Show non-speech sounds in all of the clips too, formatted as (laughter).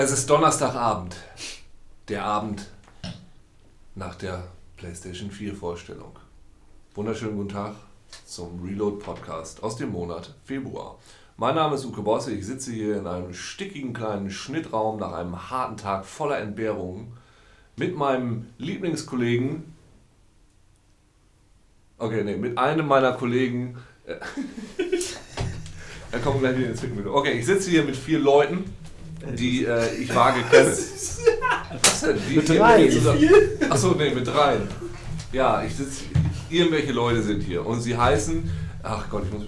Es ist Donnerstagabend. Der Abend nach der PlayStation 4 Vorstellung. Wunderschönen guten Tag zum Reload Podcast aus dem Monat Februar. Mein Name ist Uke Bosse. Ich sitze hier in einem stickigen kleinen Schnittraum nach einem harten Tag voller Entbehrungen mit meinem Lieblingskollegen. Okay, nee, mit einem meiner Kollegen. äh, (laughs) kommen wir gleich wieder ins Zwickmühle. Okay, ich sitze hier mit vier Leuten, die äh, ich vage kenne. (laughs) Was denn? Die, Mit drei. Achso, nee, mit dreien. Ja, ich sitze. Irgendwelche Leute sind hier und sie heißen. Ach Gott, ich muss.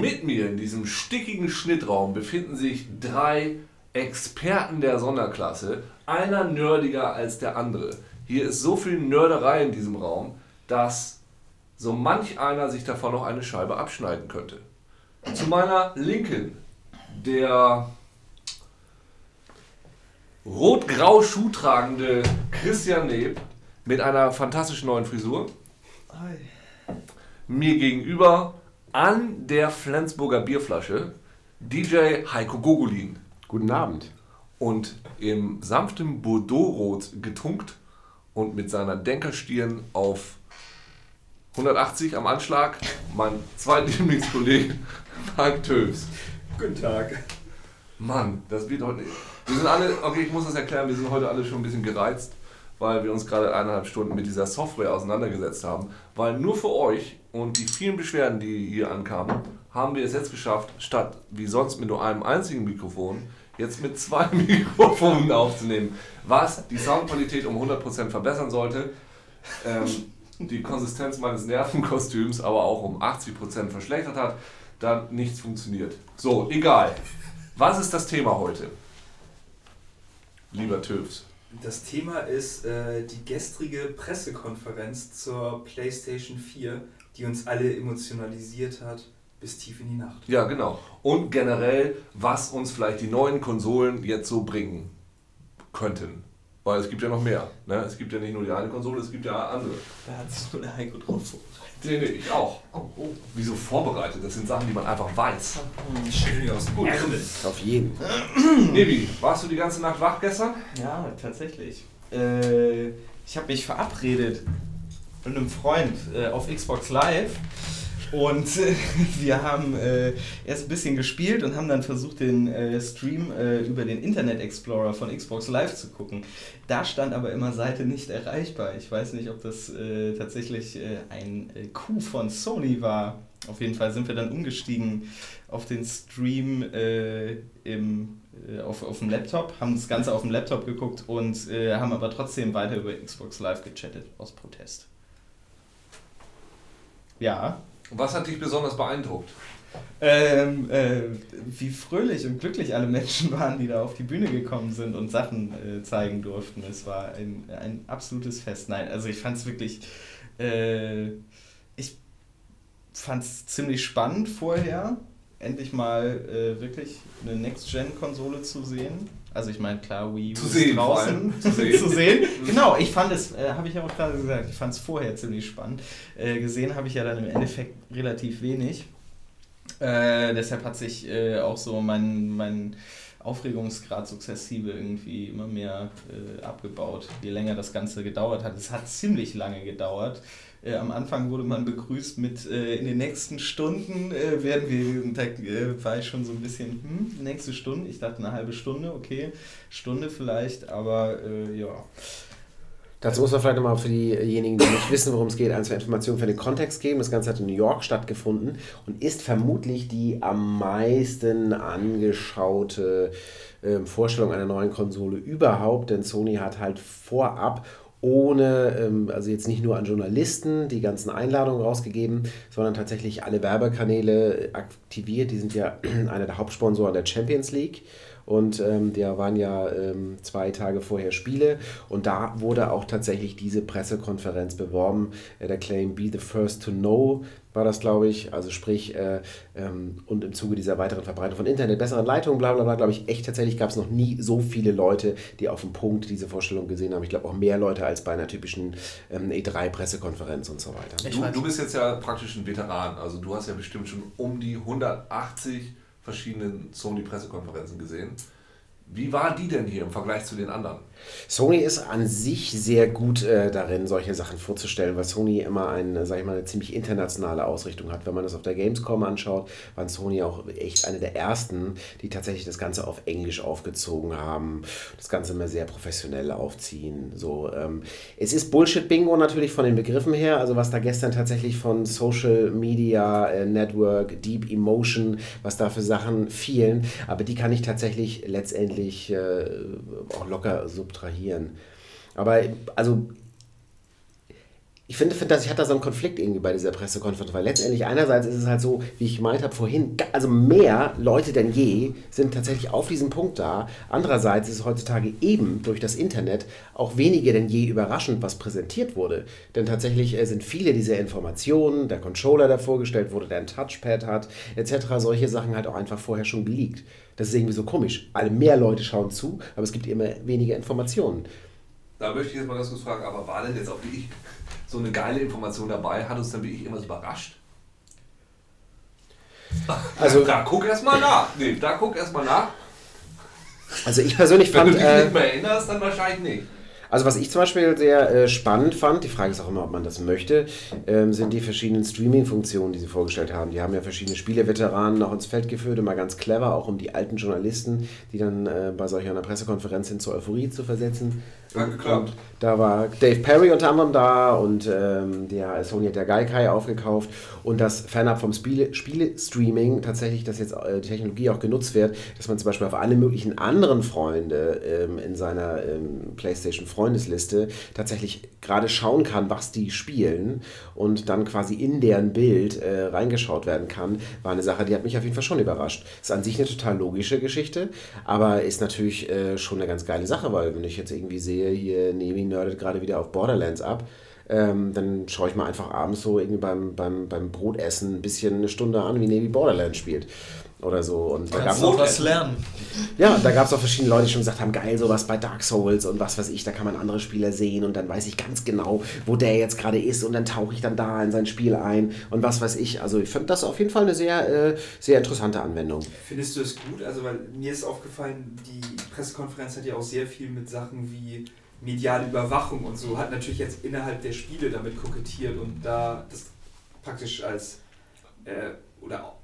Mit mir in diesem stickigen Schnittraum befinden sich drei Experten der Sonderklasse. Einer nerdiger als der andere. Hier ist so viel Nörderei in diesem Raum, dass so manch einer sich davon noch eine Scheibe abschneiden könnte. Zu meiner Linken der rot-grau schuhtragende Christian Neb mit einer fantastischen neuen Frisur. Mir gegenüber an der Flensburger Bierflasche DJ Heiko Gogolin Guten Abend. und im sanften Bordeaux-Rot getunkt und mit seiner Denkerstirn auf 180 am Anschlag mein zweitlieblingskollege Frank Töfs. Guten Tag. Mann, das wird heute. Wir sind alle, okay, ich muss das erklären, wir sind heute alle schon ein bisschen gereizt, weil wir uns gerade eineinhalb Stunden mit dieser Software auseinandergesetzt haben. Weil nur für euch und die vielen Beschwerden, die hier ankamen, haben wir es jetzt geschafft, statt wie sonst mit nur einem einzigen Mikrofon, jetzt mit zwei (laughs) Mikrofonen aufzunehmen. Was die Soundqualität um 100% verbessern sollte. Ähm, die Konsistenz meines Nervenkostüms aber auch um 80% verschlechtert hat, dann nichts funktioniert. So, egal. Was ist das Thema heute? Lieber Töfs. Das Thema ist äh, die gestrige Pressekonferenz zur PlayStation 4, die uns alle emotionalisiert hat bis tief in die Nacht. Ja, genau. Und generell, was uns vielleicht die neuen Konsolen jetzt so bringen könnten. Weil es gibt ja noch mehr. Ne? Es gibt ja nicht nur die eine Konsole, es gibt ja andere. Da hat sich nur der Heiko drauf Nee, nee, ich auch. Oh, oh. Wieso vorbereitet? Das sind Sachen, die man einfach weiß. Schön aus dem Gut. Ärmel. Auf jeden. Nebi, warst du die ganze Nacht wach gestern? Ja, tatsächlich. Äh, ich habe mich verabredet mit einem Freund äh, auf Xbox Live und äh, (laughs) wir haben äh, erst ein bisschen gespielt und haben dann versucht, den äh, Stream äh, über den Internet Explorer von Xbox Live zu gucken. Da stand aber immer Seite nicht erreichbar. Ich weiß nicht, ob das äh, tatsächlich äh, ein Coup von Sony war. Auf jeden Fall sind wir dann umgestiegen auf den Stream im, auf, auf dem Laptop, haben das Ganze auf dem Laptop geguckt und haben aber trotzdem weiter über Xbox Live gechattet aus Protest. Ja, Was hat dich besonders beeindruckt? ähm, äh, wie fröhlich und glücklich alle Menschen (laughs) waren, die da auf die Bühne gekommen sind und Sachen äh, zeigen durften. Es war ein, ein absolutes Fest. Nein, also ich fand es wirklich, äh, ich fand es ziemlich spannend vorher, endlich mal äh, wirklich eine Next-Gen-Konsole zu sehen. Also ich meine, klar, Wii U Zu sehen draußen (laughs) zu sehen. zu sehen. Genau, ich fand es, äh, habe ich ja auch gerade gesagt, ich fand es vorher ziemlich spannend. Äh, gesehen habe ich ja dann im Endeffekt relativ wenig. Äh, deshalb hat sich äh, auch so mein, mein Aufregungsgrad sukzessive irgendwie immer mehr äh, abgebaut, je länger das Ganze gedauert hat. Es hat ziemlich lange gedauert. Äh, am Anfang wurde man begrüßt mit äh, in den nächsten Stunden äh, werden wir, und da äh, war ich schon so ein bisschen, hm, nächste Stunde, ich dachte eine halbe Stunde, okay, Stunde vielleicht, aber äh, ja. Dazu muss man vielleicht nochmal für diejenigen, die nicht wissen, worum es geht, ein, zwei Informationen für den Kontext geben. Das Ganze hat in New York stattgefunden und ist vermutlich die am meisten angeschaute ähm, Vorstellung einer neuen Konsole überhaupt, denn Sony hat halt vorab ohne, ähm, also jetzt nicht nur an Journalisten die ganzen Einladungen rausgegeben, sondern tatsächlich alle Werbekanäle aktiviert. Die sind ja (clears throat) einer der Hauptsponsoren der Champions League. Und ähm, der waren ja ähm, zwei Tage vorher Spiele und da wurde auch tatsächlich diese Pressekonferenz beworben. Äh, der Claim Be the First to Know war das, glaube ich. Also sprich, äh, ähm, und im Zuge dieser weiteren Verbreitung von Internet, besseren Leitungen, bla bla bla, glaube ich, echt tatsächlich gab es noch nie so viele Leute, die auf dem Punkt diese Vorstellung gesehen haben. Ich glaube auch mehr Leute als bei einer typischen ähm, E3-Pressekonferenz und so weiter. Du, du bist jetzt ja praktisch ein Veteran. Also du hast ja bestimmt schon um die 180 verschiedenen Sony-Pressekonferenzen gesehen. Wie war die denn hier im Vergleich zu den anderen? Sony ist an sich sehr gut äh, darin, solche Sachen vorzustellen, weil Sony immer eine, sag ich mal, eine ziemlich internationale Ausrichtung hat. Wenn man das auf der Gamescom anschaut, waren Sony auch echt eine der ersten, die tatsächlich das Ganze auf Englisch aufgezogen haben, das Ganze immer sehr professionell aufziehen. So, ähm, es ist Bullshit-Bingo natürlich von den Begriffen her, also was da gestern tatsächlich von Social Media äh, Network, Deep Emotion, was da für Sachen fielen, aber die kann ich tatsächlich letztendlich äh, auch locker subtrahieren subtrahieren. Aber also ich finde, find, dass ich hatte so einen Konflikt irgendwie bei dieser Pressekonferenz, weil letztendlich einerseits ist es halt so, wie ich gemeint habe vorhin, also mehr Leute denn je sind tatsächlich auf diesem Punkt da. Andererseits ist es heutzutage eben durch das Internet auch weniger denn je überraschend, was präsentiert wurde. Denn tatsächlich äh, sind viele dieser Informationen, der Controller, der vorgestellt wurde, der ein Touchpad hat, etc., solche Sachen halt auch einfach vorher schon geleakt. Das ist irgendwie so komisch. Alle mehr Leute schauen zu, aber es gibt immer weniger Informationen. Da möchte ich jetzt mal ganz kurz fragen, aber war denn jetzt auch wie ich so eine geile Information dabei? Hat uns dann wirklich irgendwas überrascht? (laughs) Also, da guck erstmal nach. Nee, da guck erstmal nach. Also ich persönlich fand. Wenn du dich äh, nicht mehr erinnerst, dann wahrscheinlich nicht. Also was ich zum Beispiel sehr äh, spannend fand, die Frage ist auch immer, ob man das möchte, ähm, sind die verschiedenen Streaming-Funktionen, die sie vorgestellt haben. Die haben ja verschiedene Spieleveteranen noch ins Feld geführt, immer ganz clever, auch um die alten Journalisten, die dann äh, bei solch einer Pressekonferenz sind, zur Euphorie zu versetzen. Hat geklappt. Da war Dave Perry unter anderem da und ähm, der Sony hat der Gaikai aufgekauft und das fernab vom Spiele, Spiele-Streaming tatsächlich, dass jetzt äh, die Technologie auch genutzt wird, dass man zum Beispiel auf alle möglichen anderen Freunde ähm, in seiner ähm, PlayStation Freundesliste tatsächlich gerade schauen kann, was die spielen und dann quasi in deren Bild äh, reingeschaut werden kann, war eine Sache, die hat mich auf jeden Fall schon überrascht. Ist an sich eine total logische Geschichte, aber ist natürlich äh, schon eine ganz geile Sache, weil wenn ich jetzt irgendwie sehe, sehe, hier Nemi nerdet gerade wieder auf Borderlands ab, ähm, dann schaue ich mal einfach abends so irgendwie beim, beim, beim Brotessen ein bisschen eine Stunde an, wie Navy Borderlands spielt. Oder so. Und da Kannst du was lernen. Ja, da gab es auch verschiedene Leute, die schon gesagt haben, geil, sowas bei Dark Souls und was weiß ich, da kann man andere Spieler sehen und dann weiß ich ganz genau, wo der jetzt gerade ist und dann tauche ich dann da in sein Spiel ein und was weiß ich. Also ich finde das auf jeden Fall eine sehr, äh, sehr interessante Anwendung. Findest du es gut? Also weil mir ist aufgefallen, die Pressekonferenz hat ja auch sehr viel mit Sachen wie mediale Überwachung und so, hat natürlich jetzt innerhalb der Spiele damit kokettiert und da das praktisch als äh, oder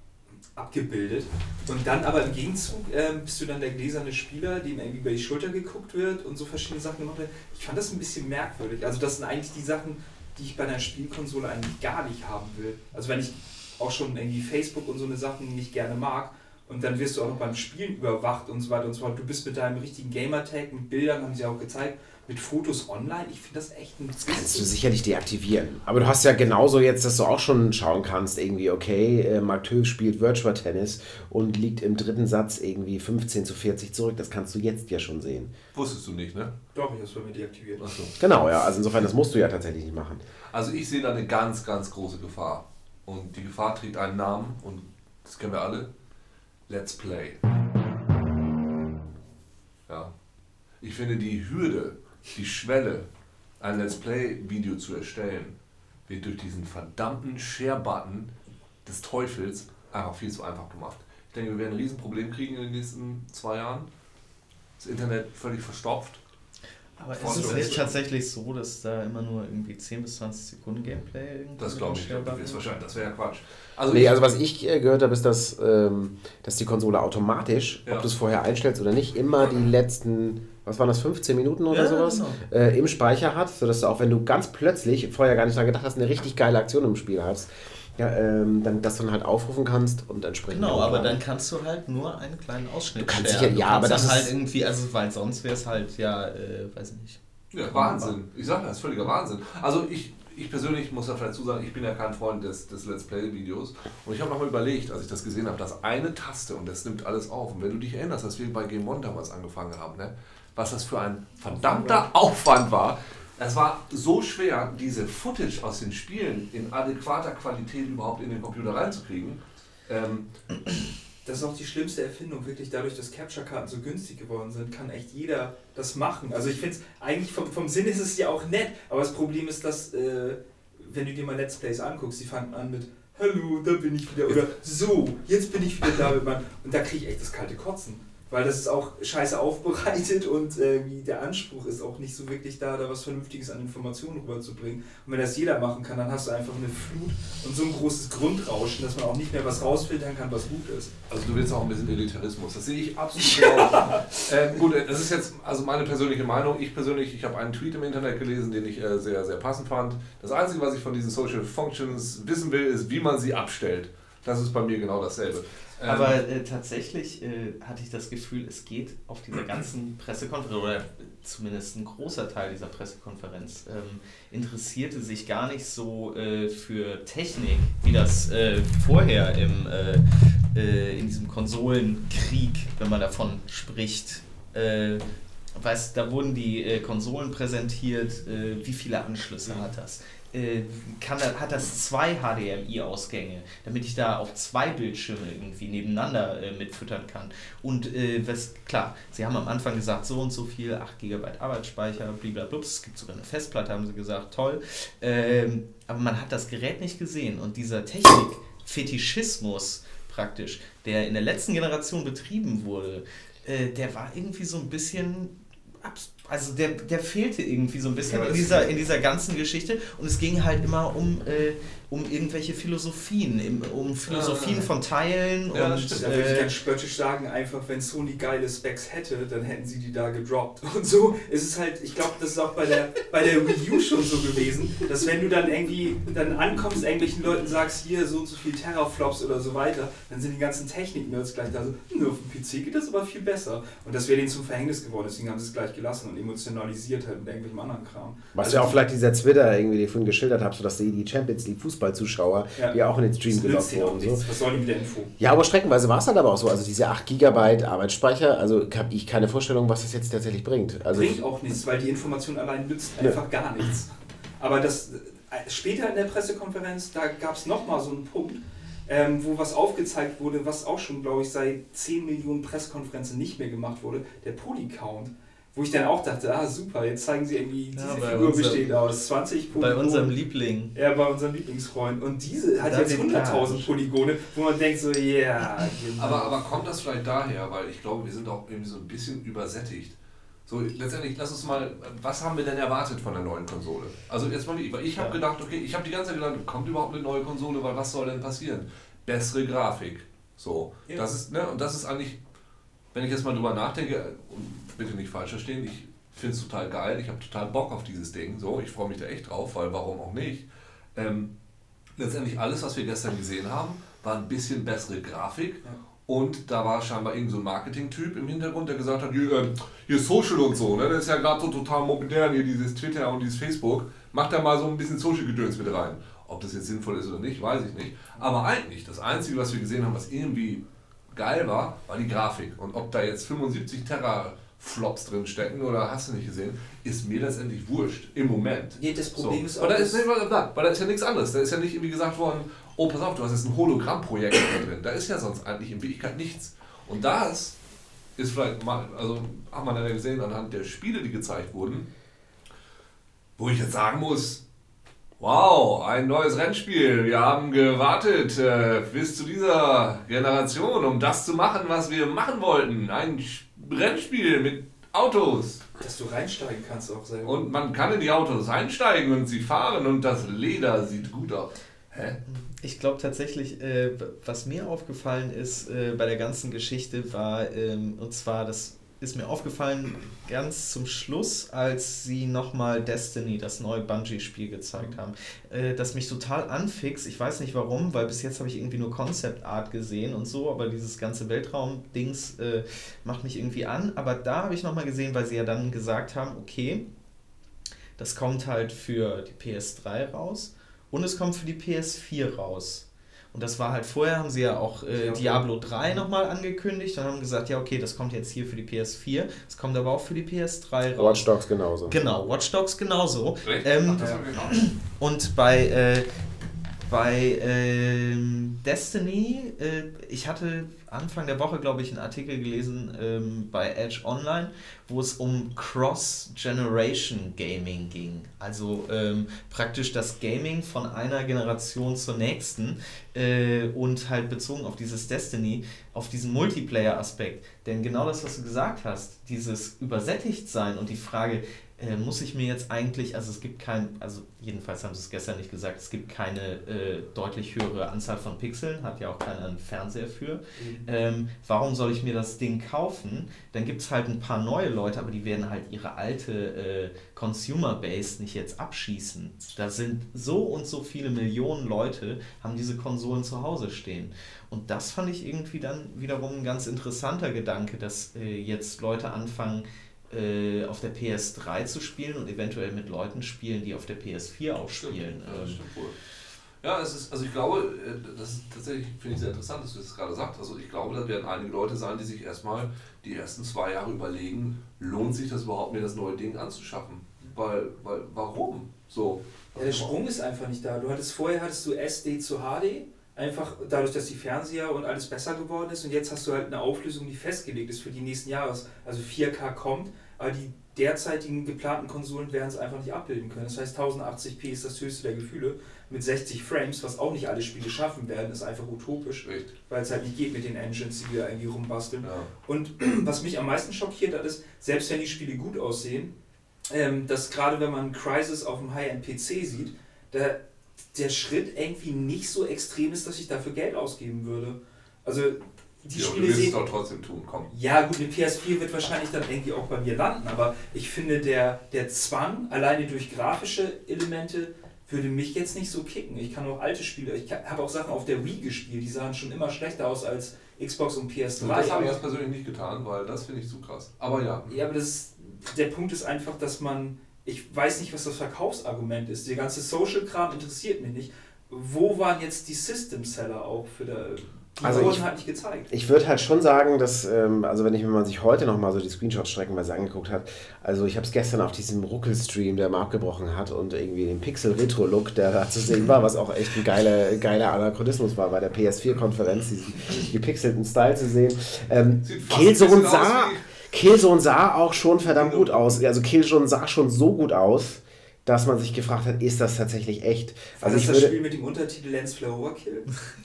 abgebildet. Und dann aber im Gegenzug äh, bist du dann der gläserne Spieler, dem irgendwie über die Schulter geguckt wird und so verschiedene Sachen gemacht wird. Ich fand das ein bisschen merkwürdig. Also das sind eigentlich die Sachen, die ich bei einer Spielkonsole eigentlich gar nicht haben will. Also wenn ich auch schon irgendwie Facebook und so eine Sachen nicht gerne mag, und dann wirst du auch noch beim Spielen überwacht und so weiter und so fort. Du bist mit deinem richtigen Gamertag, mit Bildern, haben sie auch gezeigt, mit Fotos online. Ich finde das echt ein. Das kannst du sicherlich deaktivieren. Aber du hast ja genauso jetzt, dass du auch schon schauen kannst, irgendwie, okay, äh, Mark Töf spielt Virtual Tennis und liegt im dritten Satz irgendwie 15 zu 40 zurück. Das kannst du jetzt ja schon sehen. Wusstest du nicht, ne? Doch, ich habe es bei mir deaktiviert. Achso. Genau, ja. Also insofern, das musst du ja tatsächlich nicht machen. Also ich sehe da eine ganz, ganz große Gefahr. Und die Gefahr trägt einen Namen und das kennen wir alle. Let's Play. Ja. Ich finde die Hürde, die Schwelle, ein Let's Play-Video zu erstellen, wird durch diesen verdammten Share-Button des Teufels einfach viel zu einfach gemacht. Ich denke, wir werden ein Riesenproblem kriegen in den nächsten zwei Jahren. Das Internet völlig verstopft. Aber ist es nicht tatsächlich so, dass da immer nur irgendwie 10 bis 20 Sekunden Gameplay irgendwie Das glaube ich, ist wahrscheinlich, das wäre ja Quatsch. Also, nee, also was ich äh, gehört habe, ist, dass, ähm, dass die Konsole automatisch, Ja. ob du es vorher einstellst oder nicht, immer die letzten, was waren das, 15 Minuten oder Ja, sowas, genau. äh, im Speicher hat, sodass du auch, wenn du ganz plötzlich, vorher gar nicht dran gedacht hast, eine richtig geile Aktion im Spiel hast, ja, ähm, dann, dass du dann halt aufrufen kannst und entsprechend. Genau, aber dann kannst du halt nur einen kleinen Ausschnitt Du kannst sicher- ja, kannst aber das halt ist- irgendwie, also weil sonst wäre es halt ja, äh, weiß ich nicht. Ja, Wahnsinn. Ich sage das ist völliger Wahnsinn. Also ich, ich persönlich muss da vielleicht zu sagen, ich bin ja kein Freund des, des Let's Play-Videos. Und ich habe nochmal überlegt, als ich das gesehen habe, dass eine Taste und das nimmt alles auf. Und wenn du dich erinnerst, dass wir bei Game One damals angefangen haben, ne, was das für ein verdammter Aufwand war. Es war so schwer, diese Footage aus den Spielen in adäquater Qualität überhaupt in den Computer reinzukriegen. Ähm, Das ist auch die schlimmste Erfindung, wirklich dadurch, dass Capture-Karten so günstig geworden sind, kann echt jeder das machen. Also ich finde es, eigentlich vom, vom Sinn ist es ja auch nett, aber das Problem ist, dass, äh, wenn du dir mal Let's Plays anguckst, die fangen an mit Hallo, da bin ich wieder, oder so, jetzt bin ich wieder da mit meinem, und da kriege ich echt das kalte Kotzen. Weil das ist auch scheiße aufbereitet und äh, der Anspruch ist auch nicht so wirklich da, da was Vernünftiges an Informationen rüberzubringen. Und wenn das jeder machen kann, dann hast du einfach eine Flut und so ein großes Grundrauschen, dass man auch nicht mehr was rausfiltern kann, was gut ist. Also du willst auch ein bisschen Elitarismus. Das sehe ich absolut (laughs) genau. ähm, gut, das ist jetzt also meine persönliche Meinung. Ich persönlich, ich habe einen Tweet im Internet gelesen, den ich äh, sehr, sehr passend fand. Das Einzige, was ich von diesen Social Functions wissen will, ist, wie man sie abstellt. Das ist bei mir genau dasselbe. Ähm, Aber äh, tatsächlich äh, hatte ich das Gefühl, es geht auf dieser (clears throat) ganzen Pressekonferenz, oder zumindest ein großer Teil dieser Pressekonferenz, ähm, interessierte sich gar nicht so äh, für Technik, wie das äh, vorher im, äh, äh, in diesem Konsolenkrieg, wenn man davon spricht, weißt, da wurden die Konsolen präsentiert, wie viele Anschlüsse hat das? Äh, kann, hat das zwei HDMI-Ausgänge, damit ich da auch zwei Bildschirme irgendwie nebeneinander äh, mitfüttern kann. Und äh, was, klar, sie haben am Anfang gesagt, so und so viel, 8 GB Arbeitsspeicher, blablabla, es gibt sogar eine Festplatte, haben sie gesagt, toll. Ähm, aber man hat das Gerät nicht gesehen und dieser Technik-Fetischismus praktisch, der in der letzten Generation betrieben wurde, äh, der war irgendwie so ein bisschen also der, der fehlte irgendwie so ein bisschen ja, in, dieser, in dieser ganzen Geschichte. Und es ging halt immer um, äh, um irgendwelche Philosophien, um Philosophien ah, von Teilen ja, und da würde ich ganz spöttisch sagen, einfach wenn Sony geile Specs hätte, dann hätten sie die da gedroppt. (laughs) Und so ist es halt, ich glaube, das ist auch bei der, bei der Wii U schon so gewesen, dass wenn du dann irgendwie dann ankommst, irgendwelchen Leuten sagst, hier so und so viel Terraflops oder so weiter, dann sind die ganzen Technik-Nerds gleich da so, nur auf dem PC geht das aber viel besser. Und das wäre denen zum Verhängnis geworden, deswegen haben sie es gleich gelassen und emotionalisiert halt mit irgendwelchem anderen Kram. Was also ja auch vielleicht dieser Twitter irgendwie, den ich vorhin geschildert habe, so dass die Champions League Fußballzuschauer, ja. die auch in den Stream gelockt wurden. So. Was soll die mit der Info? Ja, aber streckenweise war es dann aber auch so. Also diese 8 GB Arbeitsspeicher, also habe ich keine Vorstellung, was das jetzt tatsächlich bringt. Also bringt auch nichts, weil die Information allein nützt einfach ja. gar nichts. Aber das äh, später in der Pressekonferenz, da gab es nochmal so einen Punkt, ähm, wo was aufgezeigt wurde, was auch schon, glaube ich, seit 10 Millionen Pressekonferenzen nicht mehr gemacht wurde, der Polycount. Wo ich dann auch dachte, ah super, jetzt zeigen sie irgendwie, diese ja, Figur unserem, besteht aus 20 Polygone. Bei unserem Liebling. Ja, bei unserem Lieblingsfreund. Und diese hat jetzt 100.000 Polygone, wo man denkt so, ja. Yeah, (laughs) genau. aber, aber kommt das vielleicht daher, weil ich glaube, wir sind auch irgendwie so ein bisschen übersättigt. So, letztendlich, lass uns mal, was haben wir denn erwartet von der neuen Konsole? Also jetzt mal, weil ich habe ja. gedacht, okay, ich habe die ganze Zeit gedacht, kommt überhaupt eine neue Konsole, weil was soll denn passieren? Bessere Grafik. So, ja. das ist, ne, und das ist eigentlich, wenn ich jetzt mal drüber nachdenke, bitte nicht falsch verstehen, ich finde es total geil, ich habe total Bock auf dieses Ding, so, ich freue mich da echt drauf, weil warum auch nicht. Ähm, letztendlich alles, was wir gestern gesehen haben, war ein bisschen bessere Grafik ja. und da war scheinbar irgend so ein Marketing-Typ im Hintergrund, der gesagt hat, hier, äh, hier Social und so, ne? das ist ja gerade so total modern, hier dieses Twitter und dieses Facebook, macht da mal so ein bisschen Social-Gedöns mit rein. Ob das jetzt sinnvoll ist oder nicht, weiß ich nicht. Aber eigentlich, das Einzige, was wir gesehen haben, was irgendwie geil war, war die Grafik. Und ob da jetzt 75 Terra Flops drin stecken oder hast du nicht gesehen, ist mir letztendlich wurscht im Moment. Nee, das Problem so. ist auch. Weil da ist, weil da ist ja nichts anderes. Da ist ja nicht irgendwie gesagt worden, oh, pass auf, du hast jetzt ein Hologrammprojekt da drin. Da ist ja sonst eigentlich in Wirklichkeit nichts. Und das ist vielleicht mal, also haben wir dann ja gesehen anhand der Spiele, die gezeigt wurden, wo ich jetzt sagen muss, wow, ein neues Rennspiel. Wir haben gewartet äh, bis zu dieser Generation, um das zu machen, was wir machen wollten. Ein Spiel Rennspiel mit Autos. Dass du reinsteigen kannst auch selber. Und man kann in die Autos einsteigen und sie fahren und das Leder sieht gut aus. Hä? Ich glaube tatsächlich, äh, was mir aufgefallen ist äh, bei der ganzen Geschichte war, ähm, und zwar das ist mir aufgefallen ganz zum Schluss, als sie nochmal Destiny, das neue Bungie-Spiel gezeigt haben, äh, das mich total anfixt. Ich weiß nicht warum, weil bis jetzt habe ich irgendwie nur Concept Art gesehen und so, aber dieses ganze Weltraum-Dings äh, macht mich irgendwie an. Aber da habe ich nochmal gesehen, weil sie ja dann gesagt haben, okay, das kommt halt für die PS3 raus und es kommt für die PS4 raus. Und das war halt vorher, haben sie ja auch äh, Diablo 3 nochmal angekündigt und haben gesagt, ja, okay, das kommt jetzt hier für die PS4, es kommt aber auch für die PS3 raus. Watch Dogs genauso. Genau, Watch Dogs genauso. Ähm, und bei, äh, bei ähm, Destiny, äh, ich hatte Anfang der Woche, glaube ich, einen Artikel gelesen ähm, bei Edge Online, wo es um Cross-Generation Gaming ging. Also ähm, praktisch das Gaming von einer Generation zur nächsten äh, und halt bezogen auf dieses Destiny, auf diesen Multiplayer-Aspekt. Denn genau das, was du gesagt hast, dieses Übersättigtsein und die Frage, äh, muss ich mir jetzt eigentlich, also es gibt kein, also jedenfalls haben sie es gestern nicht gesagt, es gibt keine äh, deutlich höhere Anzahl von Pixeln, hat ja auch keiner einen Fernseher für. Mhm. Ähm, warum soll ich mir das Ding kaufen? Dann gibt es halt ein paar neue Leute, aber die werden halt ihre alte äh, Consumer Base nicht jetzt abschießen. Da sind so und so viele Millionen Leute, haben diese Konsolen zu Hause stehen. Und das fand ich irgendwie dann wiederum ein ganz interessanter Gedanke, dass äh, jetzt Leute anfangen, äh, auf der PS3 zu spielen und eventuell mit Leuten spielen, die auf der PS4 auch spielen. Stimmt, ja, das stimmt wohl. Ja, es ist, also ich glaube, äh, das ist tatsächlich, finde ich sehr interessant, dass du das gerade sagst. Also ich glaube, da werden einige Leute sein, die sich erstmal die ersten zwei Jahre überlegen, lohnt sich das überhaupt, mir das neue Ding anzuschaffen? Weil, weil warum? So. Ja, der Sprung ist einfach nicht da. Du hattest vorher hattest du SD zu HD, einfach dadurch, dass die Fernseher und alles besser geworden ist und jetzt hast du halt eine Auflösung, die festgelegt ist für die nächsten Jahre. Also 4K kommt, aber die derzeitigen geplanten Konsolen werden es einfach nicht abbilden können. Das heißt, 1080p ist das höchste der Gefühle. Mit 60 Frames, was auch nicht alle Spiele schaffen werden, ist einfach utopisch, weil es halt nicht geht mit den Engines, die wir irgendwie rumbasteln. Ja. Und (clears throat) was mich am meisten schockiert hat, ist, selbst wenn die Spiele gut aussehen, ähm, dass gerade wenn man Crisis auf dem High-End-PC sieht, da der Schritt irgendwie nicht so extrem ist, dass ich dafür Geld ausgeben würde. Also die ja, Spiele du sehen. es doch trotzdem tun, komm. Ja, gut, eine PS4 wird wahrscheinlich dann irgendwie auch bei mir landen, aber ich finde, der, der Zwang, alleine durch grafische Elemente, würde mich jetzt nicht so kicken. Ich kann auch alte Spiele, ich habe auch Sachen auf der Wii gespielt, die sahen schon immer schlechter aus als Xbox und PS3. Und das habe ich jetzt persönlich nicht getan, weil das finde ich zu krass. Aber ja. Ja, aber das, der Punkt ist einfach, dass man, ich weiß nicht, was das Verkaufsargument ist. Der ganze Social-Kram interessiert mich nicht. Wo waren jetzt die System-Seller auch für der die also wurden ich, halt nicht gezeigt. Ich würde halt schon sagen, dass, ähm, also wenn ich, wenn man sich heute nochmal so die Screenshots streckenweise angeguckt hat, also ich habe es gestern auf diesem Ruckel-Stream, der mal abgebrochen hat und irgendwie den Pixel-Retro-Look, der da zu sehen war, was auch echt ein geiler, geiler Anachronismus war, bei der PS4-Konferenz, diesen gepixelten Style zu sehen. Ähm, Killzone sah, Killzone sah auch schon verdammt gut aus. Also Killzone sah schon so gut aus dass man sich gefragt hat, ist das tatsächlich echt? Also das ich das würde, Spiel mit dem Untertitel Lens Flare Overkill?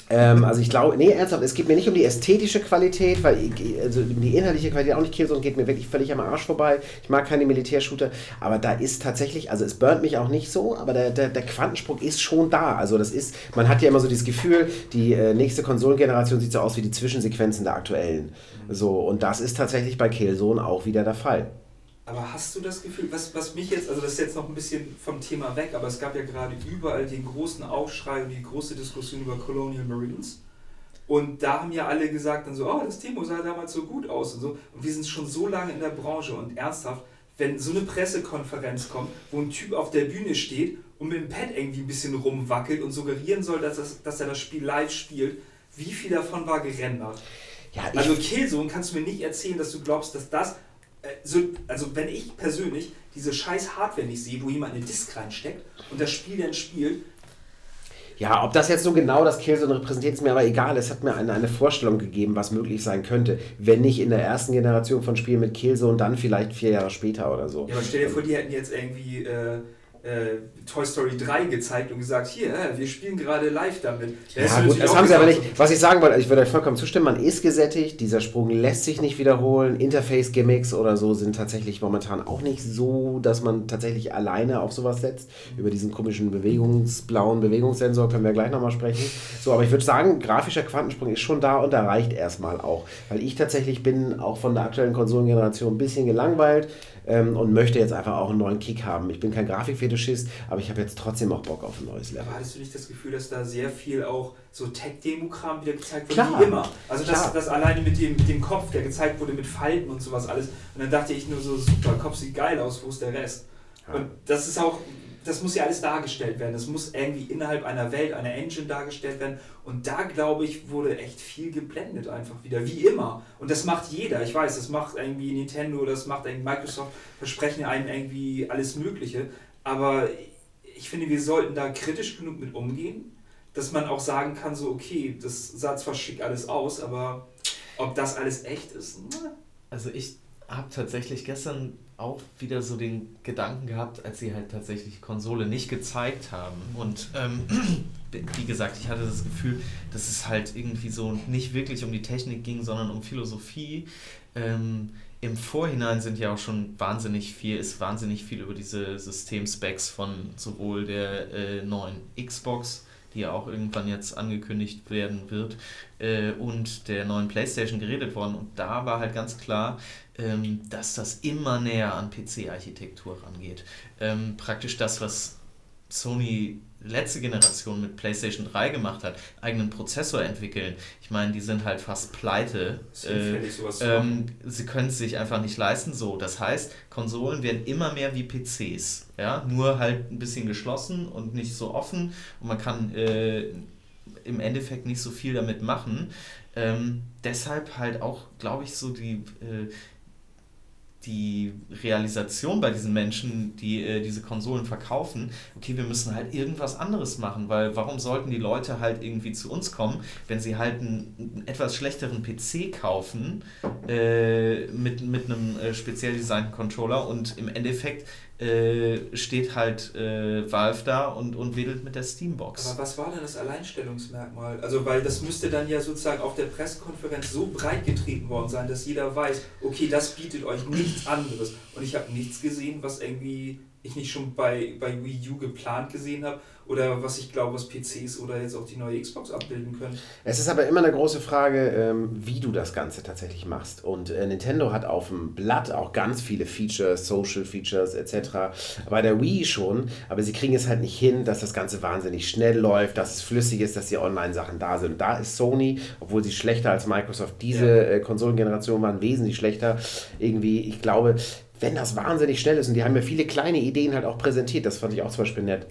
Ähm, also ich glaube, nee, ernsthaft, es geht mir nicht um die ästhetische Qualität, weil ich, also die inhaltliche Qualität auch nicht Killzone geht mir wirklich völlig am Arsch vorbei. Ich mag keine Militärshooter, aber da ist tatsächlich, also es burnt mich auch nicht so, aber der, der, der Quantensprung ist schon da. Also das ist, man hat ja immer so dieses Gefühl, die äh, nächste Konsolengeneration sieht so aus wie die Zwischensequenzen der aktuellen. So, und das ist tatsächlich bei Killzone auch wieder der Fall. Aber hast du das Gefühl, was, was mich jetzt, also das ist jetzt noch ein bisschen vom Thema weg, aber es gab ja gerade überall den großen Aufschrei und die große Diskussion über Colonial Marines. Und da haben ja alle gesagt dann so, oh, das Timo sah damals so gut aus und so. Und wir sind schon so lange in der Branche und ernsthaft, wenn so eine Pressekonferenz kommt, wo ein Typ auf der Bühne steht und mit dem Pad irgendwie ein bisschen rumwackelt und suggerieren soll, dass, das, dass er das Spiel live spielt, wie viel davon war gerendert? Ja, also Killzone kannst du mir nicht erzählen, dass du glaubst, dass das so, also wenn ich persönlich diese scheiß Hardware nicht sehe, wo jemand eine Disk reinsteckt und das Spiel dann spielt. Ja, ob das jetzt so genau das Killzone repräsentiert, ist mir aber egal. Es hat mir eine, eine Vorstellung gegeben, was möglich sein könnte. Wenn nicht in der ersten Generation von Spielen mit Killzone, dann vielleicht vier Jahre später oder so. Ja, aber stell dir vor, die hätten jetzt irgendwie. Äh, äh, Toy Story 3 gezeigt und gesagt, hier, äh, wir spielen gerade live damit. Ja, ja gut, das haben sie aber nicht. Was ich sagen wollte, ich würde euch vollkommen zustimmen, man ist gesättigt, dieser Sprung lässt sich nicht wiederholen. Interface-Gimmicks oder so sind tatsächlich momentan auch nicht so, dass man tatsächlich alleine auf sowas setzt. Über diesen komischen bewegungsblauen Bewegungssensor können wir gleich nochmal sprechen. So, aber ich würde sagen, grafischer Quantensprung ist schon da und da reicht erstmal auch. Weil ich tatsächlich bin auch von der aktuellen Konsolengeneration ein bisschen gelangweilt ähm, und möchte jetzt einfach auch einen neuen Kick haben. Ich bin kein Grafikfetischist, aber ich habe jetzt trotzdem auch Bock auf ein neues Level. Aber hattest du nicht das Gefühl, dass da sehr viel auch so Tech-Demo-Kram wieder gezeigt wird, Klar. wie immer? Also das, das alleine mit dem, mit dem Kopf, der gezeigt wurde mit Falten und sowas alles. Und dann dachte ich nur so, super, Kopf sieht geil aus, wo ist der Rest? Und das ist auch das muss ja alles dargestellt werden. Das muss irgendwie innerhalb einer Welt, einer Engine dargestellt werden. Und da, glaube ich, wurde echt viel geblendet einfach wieder, wie immer. Und das macht jeder. Ich weiß, das macht irgendwie Nintendo, das macht irgendwie Microsoft, versprechen einem irgendwie alles Mögliche. Aber ich finde, wir sollten da kritisch genug mit umgehen. dass man auch sagen kann, so, okay, das sah zwar schick alles aus, aber ob das alles echt ist, na, Also ich habe tatsächlich gestern auch wieder so den Gedanken gehabt, als sie halt tatsächlich die Konsole nicht gezeigt haben. Und ähm, (clears throat) wie gesagt, ich hatte das Gefühl, dass es halt irgendwie so nicht wirklich um die Technik ging, sondern um Philosophie. Ähm, Im Vorhinein sind ja auch schon wahnsinnig viel, ist wahnsinnig viel über diese Systemspecs von sowohl der äh, neuen Xbox, die ja auch irgendwann jetzt angekündigt werden wird, äh, und der neuen PlayStation geredet worden. Und da war halt ganz klar, ähm, dass das immer näher an PC-Architektur rangeht. Ähm, praktisch das, was Sony letzte Generation mit PlayStation 3 gemacht hat, eigenen Prozessor entwickeln. Ich meine, die sind halt fast pleite. Äh, ähm, sie können es sich einfach nicht leisten so. Das heißt, Konsolen werden immer mehr wie PCs. Ja? Nur halt ein bisschen geschlossen und nicht so offen und man kann äh, im Endeffekt nicht so viel damit machen. Ähm, deshalb halt auch, glaube ich, so die, äh, die Realisation bei diesen Menschen, die äh, diese Konsolen verkaufen, okay, wir müssen halt irgendwas anderes machen, weil warum sollten die Leute halt irgendwie zu uns kommen, wenn sie halt einen, einen etwas schlechteren PC kaufen äh, mit, mit einem äh, speziell designten Controller und im Endeffekt äh, steht halt äh, Valve da und, und wedelt mit der Steambox. Aber was war denn das Alleinstellungsmerkmal? Also, weil das müsste dann ja sozusagen auf der Pressekonferenz so breit getreten worden sein, dass jeder weiß, okay, das bietet euch nichts anderes. Und ich habe nichts gesehen, was irgendwie ich nicht schon bei, bei Wii U geplant gesehen habe oder was ich glaube, was PCs oder jetzt auch die neue Xbox abbilden können. Es ist aber immer eine große Frage, ähm, wie du das Ganze tatsächlich machst. Und äh, Nintendo hat auf dem Blatt auch ganz viele Features, Social Features etc. Bei der Wii schon, aber sie kriegen es halt nicht hin, dass das Ganze wahnsinnig schnell läuft, dass es flüssig ist, dass die Online-Sachen da sind. Und da ist Sony, obwohl sie schlechter als Microsoft diese äh, Konsolengeneration waren, wesentlich schlechter. Irgendwie, ich glaube, wenn das wahnsinnig schnell ist und die haben mir viele kleine Ideen halt auch präsentiert, das fand ich auch zum Beispiel nett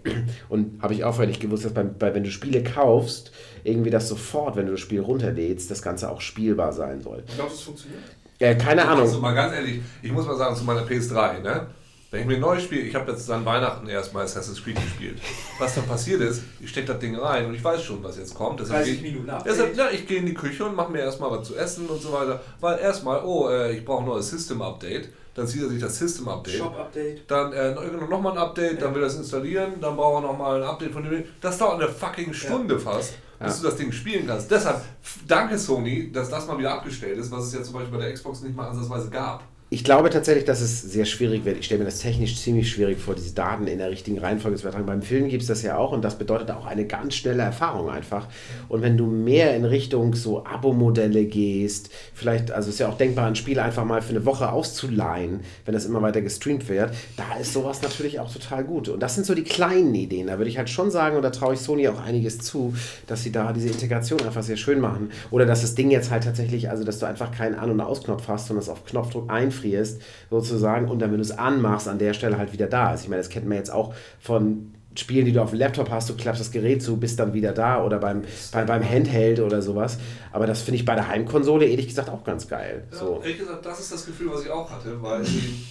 und habe ich auch nicht gewusst, dass bei, bei, wenn du Spiele kaufst, irgendwie das sofort, wenn du das Spiel runterlädst, das Ganze auch spielbar sein soll. Ich glaube, das funktioniert. Äh, keine Ahnung. Also mal ganz ehrlich, ich muss mal sagen, zu meiner PS3, ne? Wenn ich mir ein neues Spiel, ich habe jetzt an Weihnachten erstmal Assassin's Creed gespielt. Was dann passiert ist, ich stecke das Ding rein und ich weiß schon, was jetzt kommt. Deshalb 30 gehe ich, Minuten nach. deshalb, ja, ich gehe in die Küche und mache mir erstmal was zu essen und so weiter. Weil erstmal, oh, äh, ich brauche ein neues System-Update. Dann zieht er sich das System-Update. Shop-Update. Dann äh, nochmal ein Update, dann will er es installieren, dann braucht er nochmal ein Update von dem. Das dauert eine fucking Stunde fast, bis Ja. du das Ding spielen kannst. Deshalb, danke Sony, dass das mal wieder abgestellt ist, was es ja zum Beispiel bei der Xbox nicht mal ansatzweise gab. Ich glaube tatsächlich, dass es sehr schwierig wird. Ich stelle mir das technisch ziemlich schwierig vor, diese Daten in der richtigen Reihenfolge zu übertragen. Beim Film gibt es das ja auch und das bedeutet auch eine ganz schnelle Erfahrung einfach. Und wenn du mehr in Richtung so Abo-Modelle gehst, vielleicht, also ist ja auch denkbar, ein Spiel einfach mal für eine Woche auszuleihen, wenn das immer weiter gestreamt wird, da ist sowas natürlich auch total gut. Und das sind so die kleinen Ideen. Da würde ich halt schon sagen, und da traue ich Sony auch einiges zu, dass sie da diese Integration einfach sehr schön machen. Oder dass das Ding jetzt halt tatsächlich, also dass du einfach keinen An- und Ausknopf hast, sondern es auf Knopfdruck einfrierst, sozusagen, und dann, wenn du es anmachst, an der Stelle halt wieder da ist. Ich meine, das kennt man jetzt auch von Spielen, die du auf dem Laptop hast, du klappst das Gerät zu, bist dann wieder da oder beim, beim, beim Handheld oder sowas. Aber das finde ich bei der Heimkonsole ehrlich gesagt auch ganz geil. So. Ja, ehrlich gesagt, das ist das Gefühl, was ich auch hatte, weil die,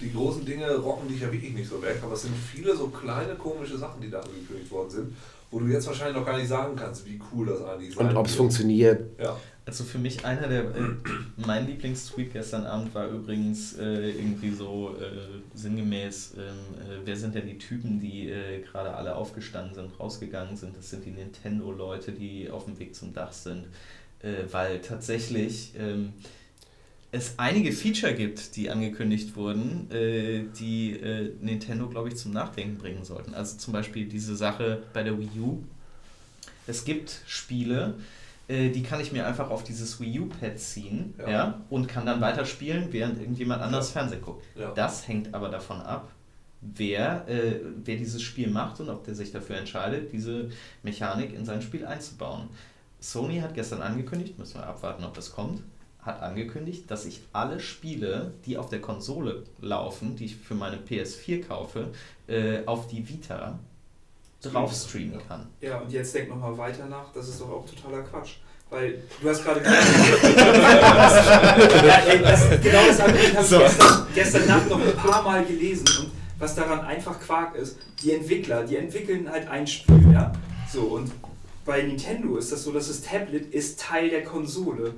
die großen Dinge rocken dich ja wirklich nicht so weg, aber es sind viele so kleine komische Sachen, die da angekündigt worden sind, wo du jetzt wahrscheinlich noch gar nicht sagen kannst, wie cool das eigentlich sein Und ob es funktioniert, Ja. Also für mich einer der, äh, (clears throat) mein Lieblingstweet gestern Abend war übrigens äh, irgendwie so äh, sinngemäß, ähm, äh, wer sind denn die Typen, die äh, gerade alle aufgestanden sind, rausgegangen sind? Das sind die Nintendo-Leute, die auf dem Weg zum Dach sind. Äh, weil tatsächlich ähm, es einige Feature gibt, die angekündigt wurden, äh, die äh, Nintendo, glaube ich, zum Nachdenken bringen sollten. Also zum Beispiel diese Sache bei der Wii U. Es gibt Spiele, äh, die kann ich mir einfach auf dieses Wii U-Pad ziehen Ja. ja. und kann dann weiterspielen, während irgendjemand anders Fernsehen guckt. Ja. Das hängt aber davon ab, wer, äh, wer dieses Spiel macht und ob der sich dafür entscheidet, diese Mechanik in sein Spiel einzubauen. Sony hat gestern angekündigt, müssen wir abwarten, ob das kommt, hat angekündigt, dass ich alle Spiele, die auf der Konsole laufen, die ich für meine PS4 kaufe, äh, auf die Vita drauf streamen kann. Ja, und jetzt denk nochmal weiter nach, das ist doch auch totaler Quatsch. Weil du hast gerade (laughs) gesagt, ja, ey, das, genau das Argument habe ich So. gestern, gestern Nacht noch ein paar Mal gelesen und was daran einfach Quark ist, die Entwickler, die entwickeln halt ein Spiel, ja. So, und bei Nintendo ist das so, dass das Tablet ist Teil der Konsole.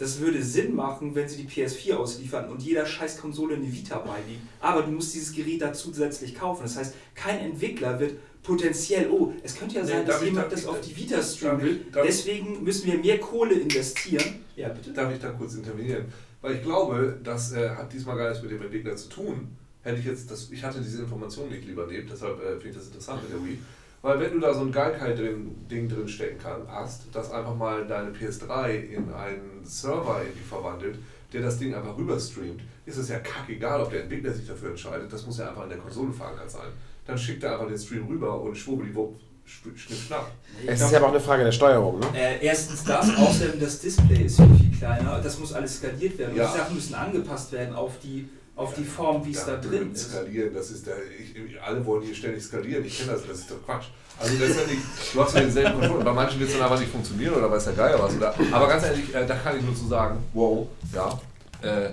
Das würde Sinn machen, wenn sie die PS4 ausliefern und jeder scheiß Konsole eine Vita beiliegt. Aber du musst dieses Gerät da zusätzlich kaufen. Das heißt, kein Entwickler wird potenziell, oh, es könnte ja Nee, sein, dass jemand darf das ich- auf die Vita streamen will. Deswegen müssen wir mehr Kohle investieren. Ja, bitte. Darf ich da kurz intervenieren? Weil ich glaube, das äh, hat diesmal gar nichts mit dem Entwickler zu tun. Hätte ich jetzt das, ich hatte diese Information nicht lieber neben, deshalb äh, finde ich das interessant mit der Wii. Weil wenn du da so ein Geilkeit-Ding drin stecken kann, hast, das einfach mal deine PS3 in einen Server irgendwie verwandelt, der das Ding einfach rüber streamt, ist es ja kackegal, ob der Entwickler sich dafür entscheidet. Das muss ja einfach in der Konsole verankert sein. Dann schickt er einfach den Stream rüber und schwubbeliwupp, schw- schnipp, schnapp. Es ist ja aber auch eine Frage der Steuerung, ne? Äh, erstens das, außerdem das Display ist viel, viel kleiner. Das muss alles skaliert werden. Ja. Und die Sachen müssen angepasst werden auf die, auf die Form, wie es da drin ist. Skalieren, das ist der, ich, alle wollen hier ständig skalieren. Ich kenne das, das ist doch Quatsch. Also letztendlich, du hast ja denselben Controller. Bei manchen wird es dann aber nicht funktionieren oder weiß der Geier was. Oder, aber ganz ehrlich, äh, da kann ich nur zu sagen, wow, ja, äh,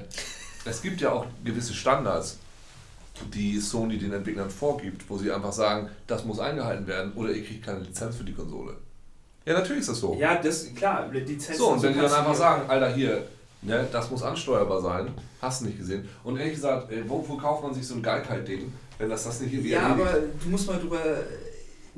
es gibt ja auch gewisse Standards, die Sony den Entwicklern vorgibt, wo sie einfach sagen, das muss eingehalten werden oder ihr kriegt keine Lizenz für die Konsole. Ja, natürlich ist das so. Ja, das, klar, Lizenzen So, und wenn die dann einfach sagen, Alter, hier, ne, das muss ansteuerbar sein, hast du nicht gesehen. Und ehrlich gesagt, äh, wo, wo kauft man sich so ein Geilkeit-Ding, wenn das das nicht irgendwie Ja, erledigt? aber du musst mal drüber.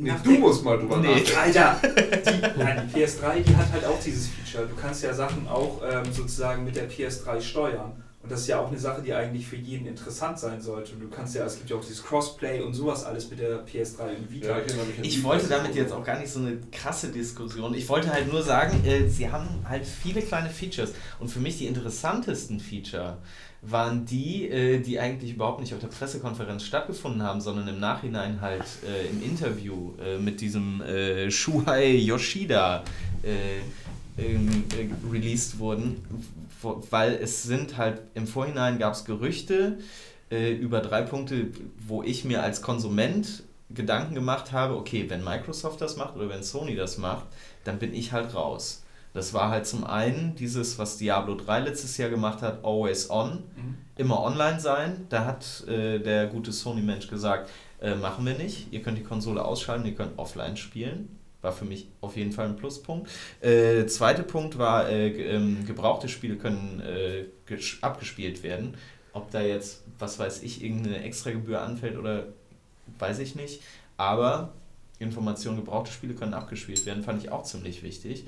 Nee, du musst mal drüber Nee. nachdenken. Alter, die, nein, die PS3, die hat halt auch dieses Feature. Du kannst ja Sachen auch ähm, sozusagen mit der PS3 steuern. Und das ist ja auch eine Sache, die eigentlich für jeden interessant sein sollte. Und du kannst ja, es gibt ja auch dieses Crossplay und sowas alles mit der PS3 und Vita. Ja, ich an Ich die wollte damit jetzt auch gar nicht so eine krasse Diskussion. Ich wollte halt nur sagen, äh, sie haben halt viele kleine Features. Und für mich die interessantesten Feature waren die, äh, die eigentlich überhaupt nicht auf der Pressekonferenz stattgefunden haben, sondern im Nachhinein halt äh, im Interview äh, mit diesem äh, Shuhei Yoshida äh, ähm, äh, released wurden. Weil es sind halt, im Vorhinein gab es Gerüchte, äh, über drei Punkte, wo ich mir als Konsument Gedanken gemacht habe, okay, wenn Microsoft das macht oder wenn Sony das macht, dann bin ich halt raus. Das war halt zum einen dieses, was Diablo 3 letztes Jahr gemacht hat, Always On, Mhm. immer online sein. Da hat äh, der gute Sony-Mensch gesagt, äh, machen wir nicht. Ihr könnt die Konsole ausschalten, ihr könnt offline spielen. War für mich auf jeden Fall ein Pluspunkt. Äh, zweiter Punkt war, äh, ähm, gebrauchte Spiele können äh, abgespielt werden. Ob da jetzt, was weiß ich, irgendeine Extragebühr anfällt oder weiß ich nicht. Aber Informationen, gebrauchte Spiele können abgespielt werden, fand ich auch ziemlich wichtig.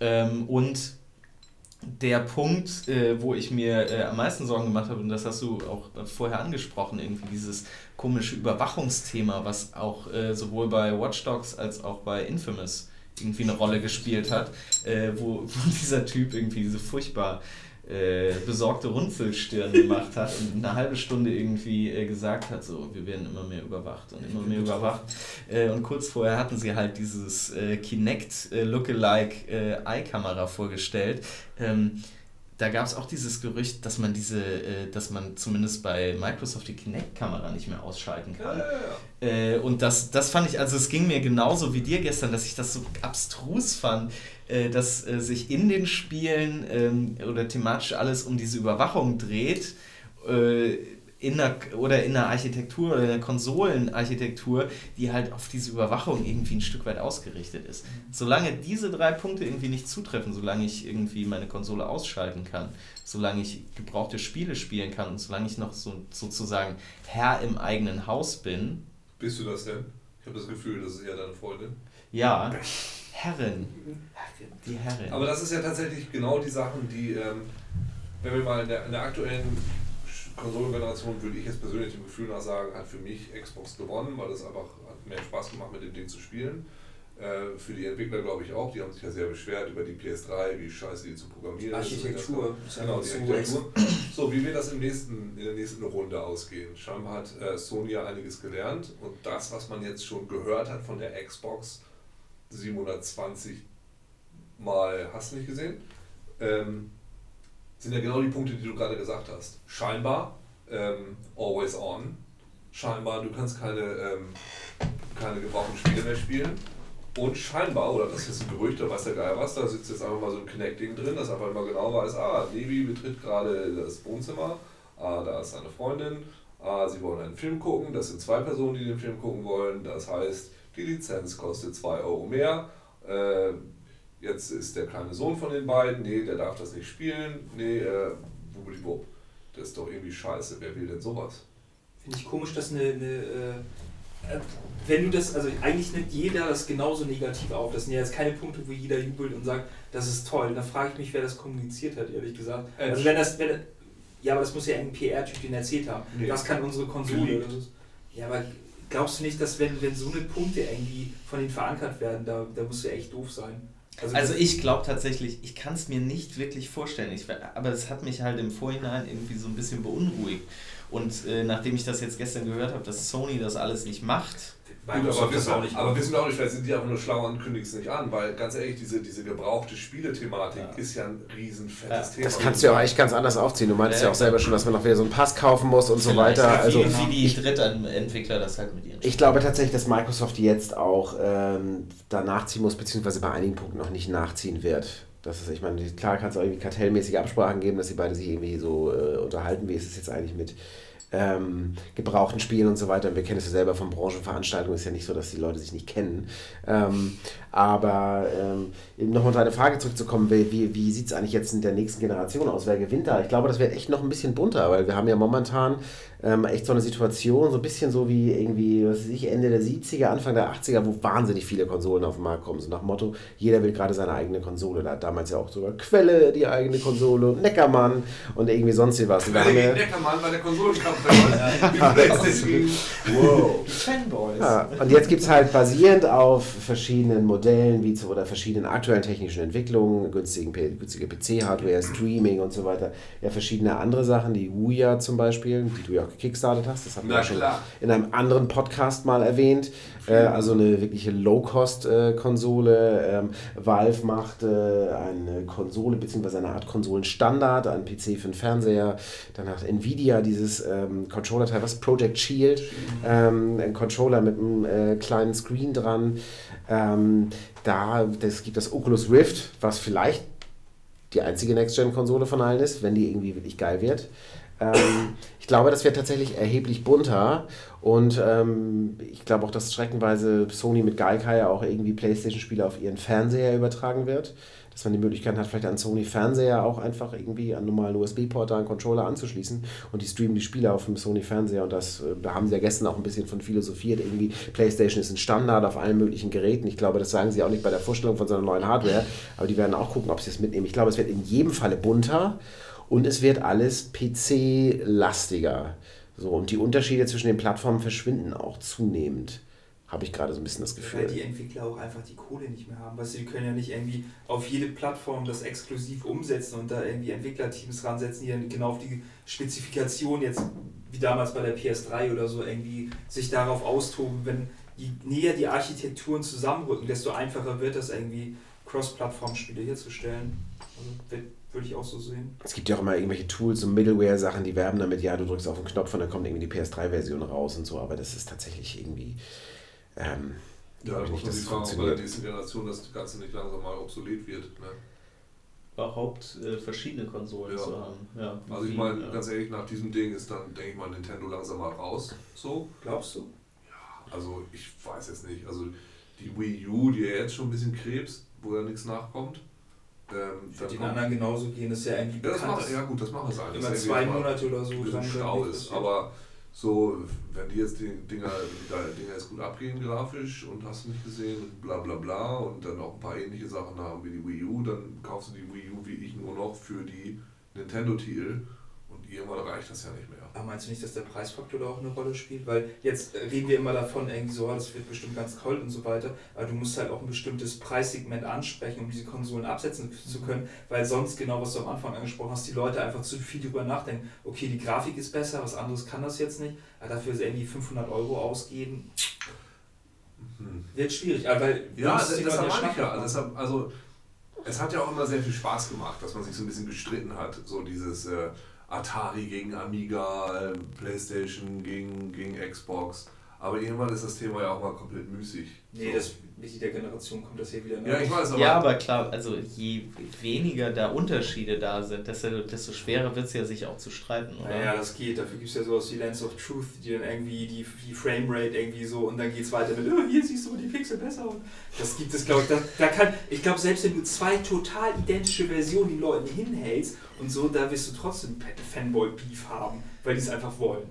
Ähm, und der Punkt, äh, wo ich mir äh, am meisten Sorgen gemacht habe, und das hast du auch vorher angesprochen, irgendwie dieses komische Überwachungsthema, was auch äh, sowohl bei Watch Dogs als auch bei Infamous irgendwie eine Rolle gespielt hat, äh, wo, (laughs) wo dieser Typ irgendwie diese furchtbar äh, besorgte Runzelstirn gemacht hat und eine halbe Stunde irgendwie äh, gesagt hat, so, wir werden immer mehr überwacht und immer mehr überwacht. Äh, und kurz vorher hatten sie halt dieses äh, Kinect äh, Lookalike äh, Eye-Kamera vorgestellt. Ähm, da gab es auch dieses Gerücht, dass man diese, äh, dass man zumindest bei Microsoft die Kinect-Kamera nicht mehr ausschalten Ja, kann. ja, ja. Äh, und das, das fand ich, also es ging mir genauso wie dir gestern, dass ich das so abstrus fand, äh, dass äh, sich in den Spielen ähm, oder thematisch alles um diese Überwachung dreht. In der, oder in der Architektur oder in der Konsolenarchitektur, die halt auf diese Überwachung irgendwie ein Stück weit ausgerichtet ist. Solange diese drei Punkte irgendwie nicht zutreffen, solange ich irgendwie meine Konsole ausschalten kann, solange ich gebrauchte Spiele spielen kann und solange ich noch so, sozusagen Herr im eigenen Haus bin, Bist du das denn? Ich habe das Gefühl, das ist eher deine Freundin. ja, (laughs) Herrin, die Herrin. Aber das ist ja tatsächlich genau die Sachen, die, ähm, wenn wir mal in der, in der aktuellen Konsolengeneration, würde ich jetzt persönlich dem Gefühl nach sagen, hat für mich Xbox gewonnen, weil es einfach hat mehr Spaß gemacht, mit dem Ding zu spielen. Äh, für die Entwickler glaube ich auch, die haben sich ja sehr beschwert über die PS3, wie scheiße die zu programmieren ist. Architektur. Das- Genau, die So Architektur. So, wie wird das im nächsten, in der nächsten Runde ausgehen? Scheinbar hat äh, Sony ja einiges gelernt und das, was man jetzt schon gehört hat von der Xbox 720 Mal, hast du nicht gesehen? Ähm, sind ja genau die Punkte, die du gerade gesagt hast. Scheinbar ähm, always on. Scheinbar, du kannst keine, ähm, keine gebrauchten Spiele mehr spielen. Und scheinbar, oder das ist ein Gerücht, da weiß der Geil was, da sitzt jetzt einfach mal so ein Kinect-Ding drin, das einfach immer genau weiß, ah, Levi betritt gerade das Wohnzimmer, ah, da ist seine Freundin, ah, sie wollen einen Film gucken, das sind zwei Personen, die den Film gucken wollen, das heißt, die Lizenz kostet 2 Euro mehr, äh, jetzt ist der kleine Sohn von den beiden, nee, der darf das nicht spielen, nee, äh, wubbeliwupp. Das ist doch irgendwie scheiße, wer will denn sowas? Finde ich komisch, dass eine, eine äh, äh, wenn du das, also eigentlich nimmt jeder das genauso negativ auf. Das sind ja jetzt keine Punkte, wo jeder jubelt und sagt, das ist toll. Da frage ich mich, wer das kommuniziert hat, ehrlich gesagt. Edge. Also wenn das, wenn, ja, aber das muss ja ein PR-Typ den erzählt haben. Nee. Das kann unsere Konsole. Das ist, ja, aber glaubst du nicht, dass wenn, wenn so eine Punkte irgendwie von denen verankert werden, da, da musst du ja echt doof sein. Also ich glaube tatsächlich, ich kann es mir nicht wirklich vorstellen. Ich, aber es hat mich halt im Vorhinein irgendwie so ein bisschen beunruhigt. Und äh, nachdem ich das jetzt gestern gehört habe, dass Sony das alles nicht macht, Gut, aber wissen, auch nicht. aber wissen wir auch nicht, vielleicht sind die einfach nur schlau und kündigen es nicht an, weil ganz ehrlich, diese, diese gebrauchte Spielethematik Ja. ist ja ein riesen fettes Ja. Thema. Das kannst du ja auch echt ganz anders aufziehen. Du meinst ja, Ja, auch selber schon, dass man noch wieder so einen Pass kaufen muss und so weiter. Also wie, wie die Drittentwickler das halt mit ihren ich glaube tatsächlich, dass Microsoft jetzt auch ähm, da nachziehen muss, beziehungsweise bei einigen Punkten noch nicht nachziehen wird. Das ist, ich meine, klar kann es auch irgendwie kartellmäßige Absprachen geben, dass sie beide sich irgendwie so äh, unterhalten, wie ist es jetzt eigentlich mit ähm, gebrauchten Spielen und so weiter. Und wir kennen es ja selber von Branchenveranstaltungen, ist ja nicht so, dass die Leute sich nicht kennen. Ähm, aber ähm, nochmal deine Frage zurückzukommen, wie, wie, wie sieht es eigentlich jetzt in der nächsten Generation aus? Wer gewinnt da? Ich glaube, das wird echt noch ein bisschen bunter, weil wir haben ja momentan ähm, echt so eine Situation, so ein bisschen so wie irgendwie, was weiß ich, Ende der 70er, Anfang der 80er, wo wahnsinnig viele Konsolen auf den Markt kommen. So nach dem Motto, jeder will gerade seine eigene Konsole. Da hat damals ja auch sogar Quelle die eigene Konsole und Neckermann und irgendwie sonst (laughs) wie was. Und Neckermann bei der Konsolenkampf. Wow. Die Fanboys. Ja, und jetzt gibt es halt basierend auf verschiedenen Modellen wie zu, oder verschiedenen aktuellen technischen Entwicklungen, günstigen, günstige PC-Hardware, Streaming und so weiter, ja verschiedene andere Sachen, die Ouya zum Beispiel, die du ja auch gekickstartet hast, das haben wir ja schon klar. in einem anderen Podcast mal erwähnt, äh, also eine wirkliche Low-Cost-Konsole. Ähm, Valve macht äh, eine Konsole bzw. eine Art Konsolenstandard, ein PC für den Fernseher, dann hat Nvidia dieses ähm, Controller-Teil, was Project Shield, ähm, ein Controller mit einem äh, kleinen Screen dran. Ähm, da, das gibt das Oculus Rift, was vielleicht die einzige Next-Gen-Konsole von allen ist, wenn die irgendwie wirklich geil wird. Ähm, ich glaube, das wird tatsächlich erheblich bunter und ähm, ich glaube auch, dass streckenweise Sony mit Gaikai auch irgendwie PlayStation-Spiele auf ihren Fernseher übertragen wird. Dass man die Möglichkeit hat, vielleicht an Sony-Fernseher auch einfach irgendwie an normalen USB-Port da einen Controller anzuschließen und die streamen die Spiele auf dem Sony-Fernseher und das, äh, haben sie ja gestern auch ein bisschen von philosophiert. Irgendwie, PlayStation ist ein Standard auf allen möglichen Geräten. Ich glaube, das sagen sie auch nicht bei der Vorstellung von so einer neuen Hardware, aber die werden auch gucken, ob sie es mitnehmen. Ich glaube, es wird in jedem Falle bunter und es wird alles PC-lastiger. So, und die Unterschiede zwischen den Plattformen verschwinden auch zunehmend. Habe ich gerade so ein bisschen das Gefühl. Weil die Entwickler auch einfach die Kohle nicht mehr haben. Weißt du, die können ja nicht irgendwie auf jede Plattform das exklusiv umsetzen und da irgendwie Entwicklerteams ransetzen, die dann genau auf die Spezifikation jetzt, wie damals bei der PS3 oder so, irgendwie sich darauf austoben. Wenn je näher die Architekturen zusammenrücken, desto einfacher wird das irgendwie, Cross-Plattform-Spiele herzustellen. Also, wird- würde ich auch so sehen. Es gibt ja auch immer irgendwelche Tools, so Middleware-Sachen, die werben damit, ja, du drückst auf den Knopf und dann kommt irgendwie die PS3-Version raus und so, aber das ist tatsächlich irgendwie. Ähm, Ja, ich nicht, dass es ob bei der funktioniert. nächsten Generation das Ganze nicht langsam mal obsolet wird. Ne? Überhaupt äh, verschiedene Konsolen Ja. zu haben. Ja. Also ich meine, ja. ganz ehrlich, nach diesem Ding ist dann, denke ich mal, Nintendo langsam mal raus. So. Glaubst du? Also ich weiß jetzt nicht. Also die Wii U, die ja jetzt schon ein bisschen Krebs, wo ja nichts nachkommt. Ähm, dann den anderen genauso gehen, das ist ja irgendwie ja, das macht, ja gut, das machen sie eigentlich. immer zwei Monate oder so. ein Stau ist. Aber so, wenn die jetzt die Dinger, die Dinger jetzt gut abgehen grafisch und hast du nicht gesehen bla bla bla und dann auch ein paar ähnliche Sachen haben wie die Wii U, dann kaufst du die Wii U wie ich nur noch für die Nintendo-Titel und irgendwann reicht das ja nicht mehr. Aber meinst du nicht, dass der Preisfaktor da auch eine Rolle spielt? Weil jetzt reden wir immer davon, irgendwie so, ah, das wird bestimmt ganz kalt und so weiter. Aber du musst halt auch ein bestimmtes Preissegment ansprechen, um diese Konsolen absetzen zu können. Weil sonst, genau was du am Anfang angesprochen hast, die Leute einfach zu viel drüber nachdenken. Okay, die Grafik ist besser, was anderes kann das jetzt nicht. Aber dafür irgendwie 500 Euro ausgeben, Hm. wird schwierig. Aber Ja, das, das ich ja. Deshalb, also, es hat ja auch immer sehr viel Spaß gemacht, dass man sich so ein bisschen gestritten hat. So dieses äh, Atari gegen Amiga, äh, Playstation gegen, gegen Xbox. Aber irgendwann ist das Thema ja auch mal komplett müßig. Nee, So. das mit jeder Generation kommt das hier wieder. Ja, ich weiß, aber. Ja, aber klar, also je weniger da Unterschiede da sind, desto, desto schwerer wird es ja, sich auch zu streiten, oder? Naja, das geht. Dafür gibt es ja sowas wie Lens of Truth, die dann irgendwie die, die Framerate irgendwie so und dann geht es weiter mit, oh, hier siehst du die Pixel besser. Und das gibt es, glaube ich. Da, da kann, ich glaube, selbst wenn du zwei total identische Versionen den Leuten hinhältst und so, da wirst du trotzdem Fanboy-Beef haben, weil die es einfach wollen.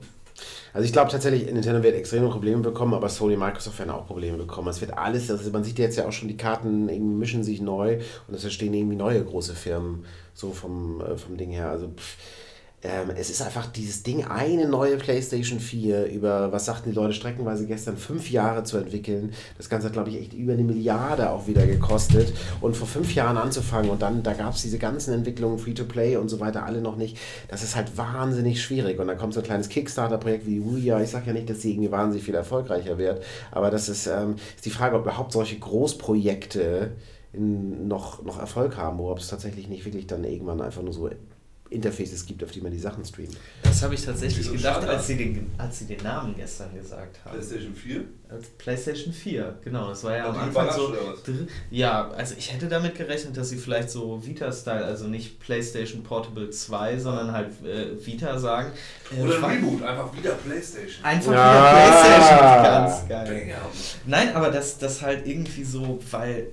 Also ich glaube tatsächlich, Nintendo wird extreme Probleme bekommen, aber Sony und Microsoft werden auch Probleme bekommen. Es wird alles, also man sieht jetzt ja auch schon, die Karten irgendwie mischen sich neu und es entstehen irgendwie neue große Firmen, so vom, äh, vom Ding her. Also pff, ähm, es ist einfach dieses Ding, eine neue PlayStation 4 über, was sagten die Leute streckenweise gestern, fünf Jahre zu entwickeln. Das Ganze hat, glaube ich, echt über eine Milliarde auch wieder gekostet. Und vor fünf Jahren anzufangen und dann, da gab es diese ganzen Entwicklungen, Free-to-Play und so weiter, alle noch nicht. Das ist halt wahnsinnig schwierig. Und dann kommt so ein kleines Kickstarter-Projekt wie Ouya. Ich sage ja nicht, dass sie irgendwie wahnsinnig viel erfolgreicher wird, aber das ist, ähm, ist die Frage, ob überhaupt solche Großprojekte in, noch, noch Erfolg haben oder ob es tatsächlich nicht wirklich dann irgendwann einfach nur so Interfaces gibt, auf die man die Sachen streamt. Das habe ich tatsächlich Wieso gedacht, als sie, den, als sie den Namen gestern gesagt haben. PlayStation 4? Als PlayStation 4, genau. Das war ja Hat am Anfang so. Ja, also ich hätte damit gerechnet, dass sie vielleicht so Vita-Style, also nicht PlayStation Portable 2, sondern halt äh, Vita sagen. Äh, Oder ein Reboot, einfach wieder PlayStation. Einfach Ja. wieder PlayStation. Ganz geil. Damn. Nein, aber das, das halt irgendwie so, weil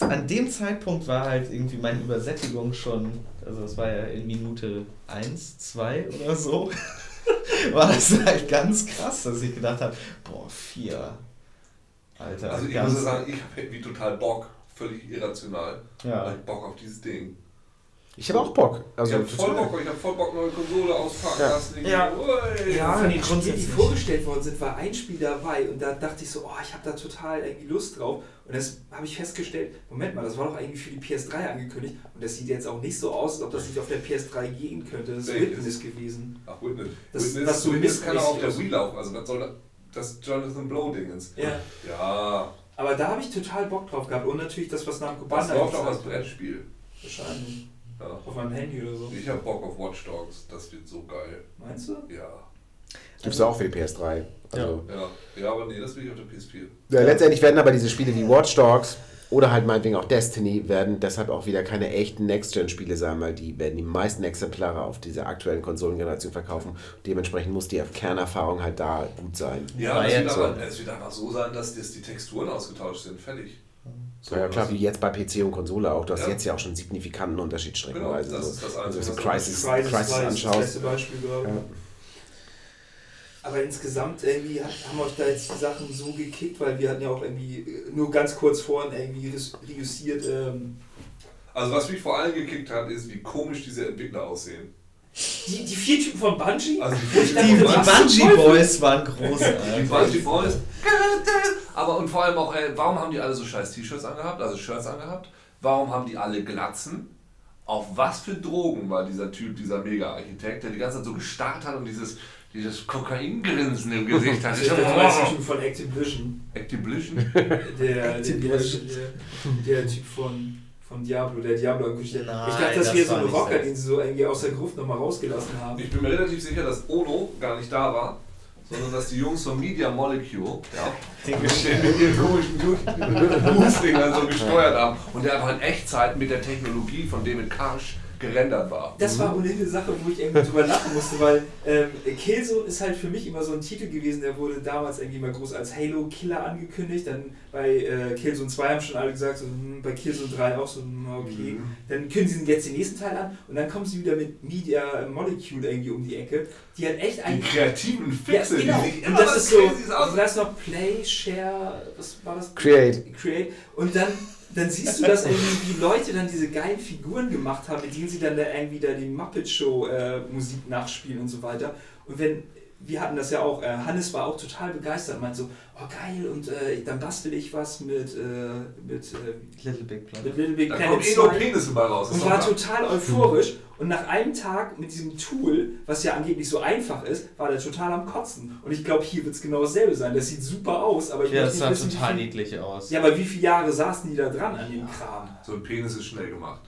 an dem Zeitpunkt war halt irgendwie meine Übersättigung schon, also es war ja in Minute 1, 2 oder so, (laughs) war das halt ganz krass, dass ich gedacht habe, boah, 4. Alter, Also ich muss sagen, ich habe irgendwie total Bock, völlig irrational. Ja. Ich hab Bock auf dieses Ding. Ich habe auch Bock. Also ich habe voll total. Bock, ich habe voll Bock, neue Konsole auspacken Ja. lassen. Ja. Ui. Ja, von den Spielen, die vorgestellt worden sind, war ein Spiel dabei und da dachte ich so, oh, ich habe da total irgendwie Lust drauf. Und das habe ich festgestellt, Moment mal, das war doch eigentlich für die PS3 angekündigt und das sieht jetzt auch nicht so aus, als ob das nicht auf der PS3 gehen könnte. Das ist Welches? Witness gewesen. Ach, Witness. Das- Witness, was so Witness kann auch auf der Wii laufen. Also was soll das? Das Jonathan Blow-Dingens. Ja. Ja, Aber da habe ich total Bock drauf gehabt und natürlich das, was Namco das Bandai läuft auch als. Brettspiel. Wahrscheinlich. Ja. Auf meinem Handy oder so. Ich habe Bock auf Watch Dogs. Das wird so geil. Meinst du? Ja. Gibt es auch für die PS3. Also, Ja, ja aber nee, das will ich auf der PS4. ja. letztendlich werden aber diese Spiele wie Watch Dogs oder halt meinetwegen auch Destiny werden deshalb auch wieder keine echten Next-Gen-Spiele sein, weil die werden die meisten Exemplare auf dieser aktuellen Konsolengeneration verkaufen. Dementsprechend muss die Kernerfahrung halt da gut sein. Ja, es wird, so. es wird einfach so sein, dass das die Texturen ausgetauscht sind. Fertig. So, ja, klar, wie jetzt bei PC und Konsole auch. Du hast Ja. jetzt ja auch schon einen signifikanten Unterschied streckenweise. Genau, das so. ist das Wenn du Crisis, Crisis, Crisis 2 ist das anschaust. beste Beispiel, glaube ich. Ja. Aber insgesamt irgendwie haben euch da jetzt die Sachen so gekickt, weil wir hatten ja auch irgendwie äh, nur ganz kurz vorhin irgendwie reüssiert. Ähm, Also was mich vor allem gekickt hat, ist, wie komisch diese Entwickler aussehen. Die, die vier Typen von Bungie? Also die, Die, die Bungie? Boys waren die großartig. Bungie Boys. Aber und vor allem auch, äh, warum haben die alle so scheiß T-Shirts angehabt, also Shirts angehabt? Warum haben die alle Glatzen? Auf was für Drogen war dieser Typ, dieser Mega-Architekt, der die ganze Zeit so gestarrt hat und dieses, dieses Kokaingrinsen im Gesicht hat? Ich der neueste oh, Typ von Activision. Activision? Der, der, Activision. der, der Typ von, von Diablo, der Diablo angekündigt hat. Ich dachte, das das wäre so war ein nicht Rocker, den sie so irgendwie aus der Gruft nochmal rausgelassen haben. Ich bin mir relativ sicher, dass Ono gar nicht da war, sondern dass die Jungs von Media Molecule ja, Den den mit ihren komischen Move-Dingern so gesteuert haben und der einfach in Echtzeit mit der Technologie von David Karsch gerendert war. Das war ohnehin eine Sache, wo ich irgendwie drüber lachen musste, weil ähm, Killzone ist halt für mich immer so ein Titel gewesen, der wurde damals irgendwie mal groß als Halo-Killer angekündigt. Dann bei äh, Killzone 2 haben schon alle gesagt, so, hm, bei Killzone 3 auch so, hm, okay. Mhm. Dann kündigen sie jetzt den nächsten Teil an und dann kommen sie wieder mit Media Molecule irgendwie um die Ecke, die halt echt Die ein. kreativen Ja, Fixe, genau. die sich Und das ist so, aus. da ist noch Play, Share, was war das? Create. Create. Und dann, dann siehst du, dass irgendwie die Leute dann diese geilen Figuren gemacht haben, mit denen sie dann da irgendwie da die Muppet Show äh, Musik nachspielen und so weiter. Und wenn, wir hatten das ja auch, äh, Hannes war auch total begeistert, meint so, oh geil, und äh, dann bastel ich was mit, äh, mit, äh, Little Big Planet. mit Little Big Da Planet kommt eh nur 2. Penisse bei raus. Und war klar. total euphorisch. Und nach einem Tag mit diesem Tool, was ja angeblich so einfach ist, war der total am Kotzen. Und ich glaube, hier wird es genau dasselbe sein. Das sieht super aus, aber ich Ja, das sah wissen, total wie viel, niedlich aus. Ja, aber wie viele Jahre saßen die da dran an dem Kram? So ein Penis ist schnell gemacht.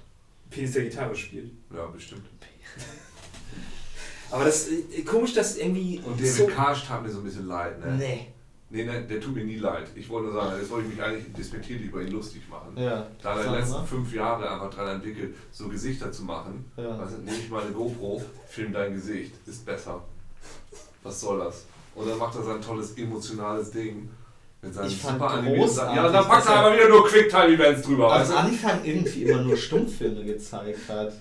Penis der Gitarre spielt. Ja, bestimmt. (laughs) Aber das äh, komisch, dass irgendwie Und David so. Karsch tat mir so ein bisschen leid, ne? Nee. Nee, nee, der tut mir nie leid. Ich wollte nur sagen, jetzt wollte ich mich eigentlich despektierlich über ihn lustig machen. Ja. Da hat er Sag die letzten mal. fünf Jahre einfach dran entwickelt, so Gesichter zu machen. Ja. Also nehme ich mal eine GoPro, film dein Gesicht, ist besser. Was soll das? Und dann macht er sein tolles emotionales Ding. Mit seinen Ich fand super großartig, Ja, und dann packt er er- aber wieder nur Quicktime-Events drüber. Am? Anfang irgendwie immer nur Stummfilme gezeigt hat.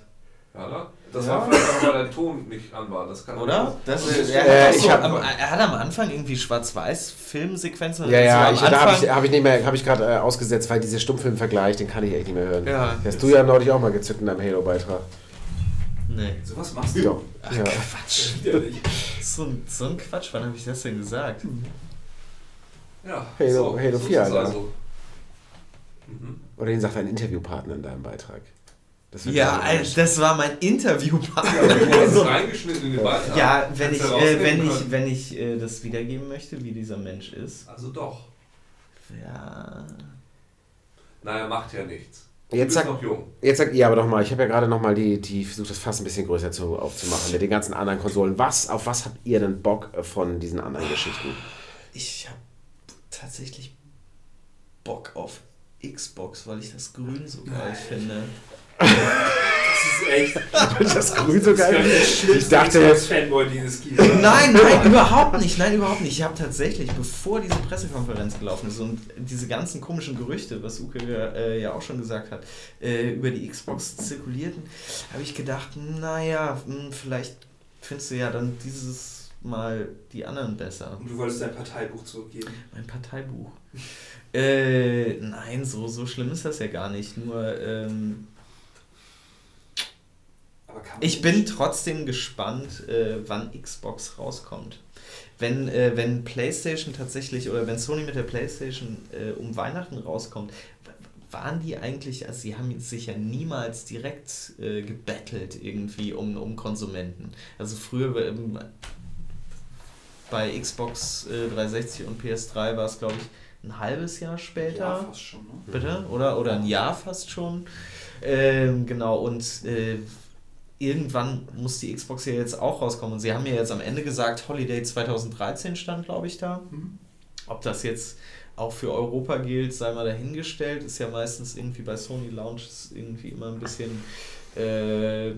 Ja, ne? Das Ja. war vielleicht auch, weil der Ton nicht an war. Das kann Oder? Das ist, Ja, er, Äh, hat so, am, er hat am Anfang irgendwie Schwarz-Weiß-Filmsequenzen. Ja, ja, ich, am da habe ich, hab ich, nicht mehr- hab ich gerade äh, ausgesetzt, weil dieser Stummfilm-Vergleich, den kann ich echt nicht mehr hören. Ja. Hast du ja neulich auch mal gezückt in deinem Halo-Beitrag. Nee. Sowas machst du. Doch. Ja. Quatsch. So, ein- so ein Quatsch, wann habe ich das denn gesagt? Ja, Halo- Halo ist 4, es Alter. also. Mhm. Oder den sagt ein Interviewpartner in deinem Beitrag. Das Ja, nicht. das war mein Interviewpartner. (laughs) Reingeschnitten in den Beitrag. Ja, wenn ich, du äh, wenn ich, wenn ich äh, das wiedergeben möchte, wie dieser Mensch ist. Also doch. Ja. Naja, macht ja nichts. Du Jetzt sag- noch jung. Jetzt sag ja, aber doch mal, ich habe ja gerade noch mal die, die versucht das Fass ein bisschen größer zu, aufzumachen mit den ganzen anderen Konsolen. Was, auf was habt ihr denn Bock äh, von diesen anderen Geschichten? Ich habe tatsächlich Bock auf Xbox, weil ich das Grün so geil finde. Das ist echt. das Grün so geil. Ich dachte jetzt, Fanboy, den es gibt. Nein, nein, überhaupt nicht. Nein, überhaupt nicht. Ich habe tatsächlich, bevor diese Pressekonferenz gelaufen ist und diese ganzen komischen Gerüchte, was Uke äh, ja auch schon gesagt hat, äh, über die Xbox zirkulierten, habe ich gedacht, naja, hm, vielleicht findest du ja dann dieses Mal die anderen besser. Und du wolltest dein Parteibuch zurückgeben. Mein Parteibuch. Äh, nein, so, so schlimm ist das ja gar nicht. Nur, ähm, ich bin trotzdem gespannt, äh, wann Xbox rauskommt. Wenn, äh, wenn PlayStation tatsächlich oder wenn Sony mit der PlayStation äh, um Weihnachten rauskommt, waren die eigentlich, also sie haben sich ja niemals direkt äh, gebettelt irgendwie um, um Konsumenten. Also früher ähm, bei Xbox äh, 360 und PS3 war es, glaube ich, ein halbes Jahr später. Ja, fast schon, ne? Bitte? Oder, oder ein Jahr fast schon. Ähm, genau, und äh, irgendwann muss die Xbox ja jetzt auch rauskommen. Und sie haben ja jetzt am Ende gesagt, Holiday 2013 stand, glaube ich, da. Mhm. Ob das jetzt auch für Europa gilt, sei mal dahingestellt. Ist ja meistens irgendwie bei Sony Launches irgendwie immer ein bisschen äh,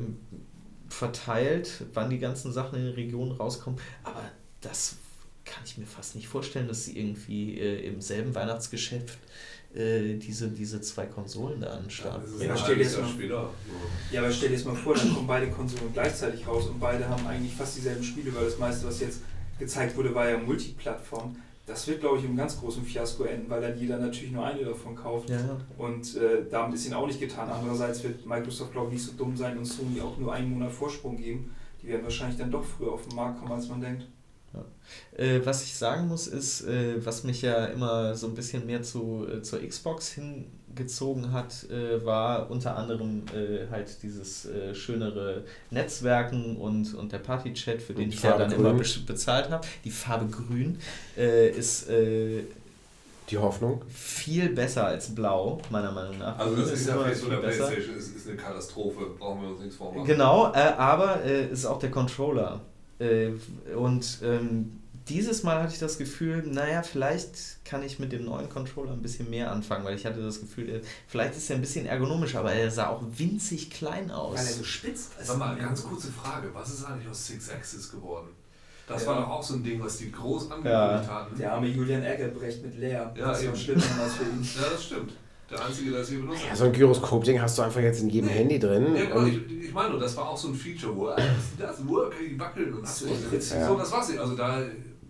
verteilt, wann die ganzen Sachen in den Regionen rauskommen. Aber das kann ich mir fast nicht vorstellen, dass sie irgendwie äh, im selben Weihnachtsgeschäft äh, diese, diese zwei Konsolen da an den Start Das ist Ja, ein stell jetzt mal- später. Ja, aber stell dir jetzt mal vor, dann kommen beide Konsolen gleichzeitig raus und beide haben eigentlich fast dieselben Spiele, weil das meiste, was jetzt gezeigt wurde, war ja Multiplattform. Das wird, glaube ich, im ganz großen Fiasko enden, weil dann jeder natürlich nur eine davon kauft. Ja, ja. Und äh, damit ist ihnen auch nicht getan. Andererseits wird Microsoft, glaube ich, nicht so dumm sein und Sony auch nur einen Monat Vorsprung geben. Die werden wahrscheinlich dann doch früher auf den Markt kommen, als man denkt. Äh, was ich sagen muss, ist, äh, was mich ja immer so ein bisschen mehr zu, äh, zur Xbox hingezogen hat, äh, war unter anderem äh, halt dieses äh, schönere Netzwerken und, und der Partychat, für den ich ja Farbe dann immer grün. be bezahlt habe. Die Farbe grün äh, ist äh, Die Hoffnung. viel besser als blau, meiner Meinung nach. Also das Grün Interface immer von viel der besser. Playstation ist, ist eine Katastrophe. Brauchen wir uns nichts vormachen. Genau, äh, aber äh, ist auch der Controller. Äh, und ähm, dieses Mal hatte ich das Gefühl, naja, vielleicht kann ich mit dem neuen Controller ein bisschen mehr anfangen, weil ich hatte das Gefühl, äh, vielleicht ist er ein bisschen ergonomisch, aber er sah auch winzig klein aus. Weil er so spitz ist. Sag mal, ganz kurze Frage. Was ist eigentlich aus Six Axis geworden? Das Ja. war doch auch so ein Ding, was die groß angekündigt Ja. hatten. Der arme Julian Eggebrecht mit Lea. Ja, das ist eben. noch schlimmer als für ihn. Ja, das stimmt. Der Einzige, der es hier benutzt Ja, so ein Gyroskop-Ding hast du einfach jetzt in jedem. Handy drin. Ja, genau, ich, ich meine nur, das war auch so ein Feature, wo das Work, die wackeln und So, ja. So, das war's nicht. Also da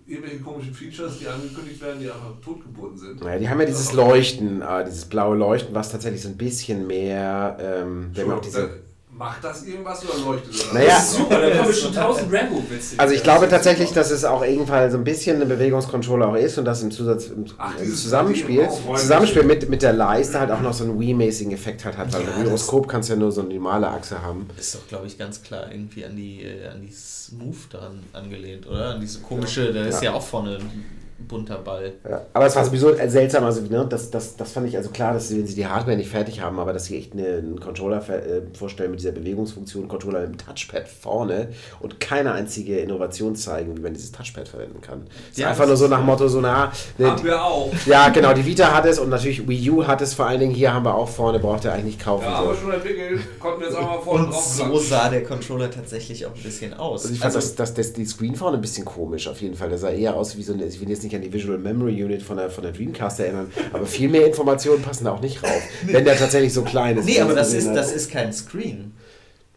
irgendwelche komischen Features, die angekündigt werden, die einfach totgeburten sind. naja, die haben ja dieses Leuchten, äh, dieses blaue Leuchten, was tatsächlich so ein bisschen mehr. Ähm, auch diese, Macht das irgendwas oder leuchtet das? Naja. Das ist super, da kommen schon tausend Rambo-Witze. also ich glaube tatsächlich, dass es auch irgendwann so ein bisschen ein Bewegungscontroller auch ist und das im, Zusatz, im, Ach, Zusammenspiel. Zusammenspiel mit, mit der Leiste halt auch noch so einen Wii-mäßigen Effekt halt hat, weil Ja, beim Gyroskop kannst du ja nur so eine normale Achse haben. ist doch, glaube ich, ganz klar irgendwie an die, äh, an die Smooth dran angelehnt, oder? An diese komische, da ist ja, auch vorne bunter Ball. Ja, aber es war sowieso seltsam, also ne, das, das, das fand ich also klar, dass sie, wenn sie die Hardware nicht fertig haben, aber dass sie echt eine, einen Controller äh, vorstellen mit dieser Bewegungsfunktion, Controller mit dem Touchpad vorne und keine einzige Innovation zeigen, wie man dieses Touchpad verwenden kann. Es Ja, ist einfach nur so nach dem Motto, so na, ne, Haben wir auch. (laughs) ja genau, die Vita hat es und natürlich Wii U hat es vor allen Dingen, hier haben wir auch vorne, braucht ihr eigentlich nicht kaufen. Ja, haben wir so. schon entwickelt. Konnten wir jetzt einmal vorne Und drauf so sah der Controller tatsächlich auch ein bisschen aus. Also ich fand das, das, das, die Screen vorne ein bisschen komisch auf jeden Fall. Der sah eher aus wie so eine, ich will jetzt nicht an die Visual Memory Unit von der, von der Dreamcast erinnern, aber viel mehr Informationen passen da auch nicht rauf, wenn der tatsächlich so klein ist. Nee, aber das ist, hat. das ist kein Screen.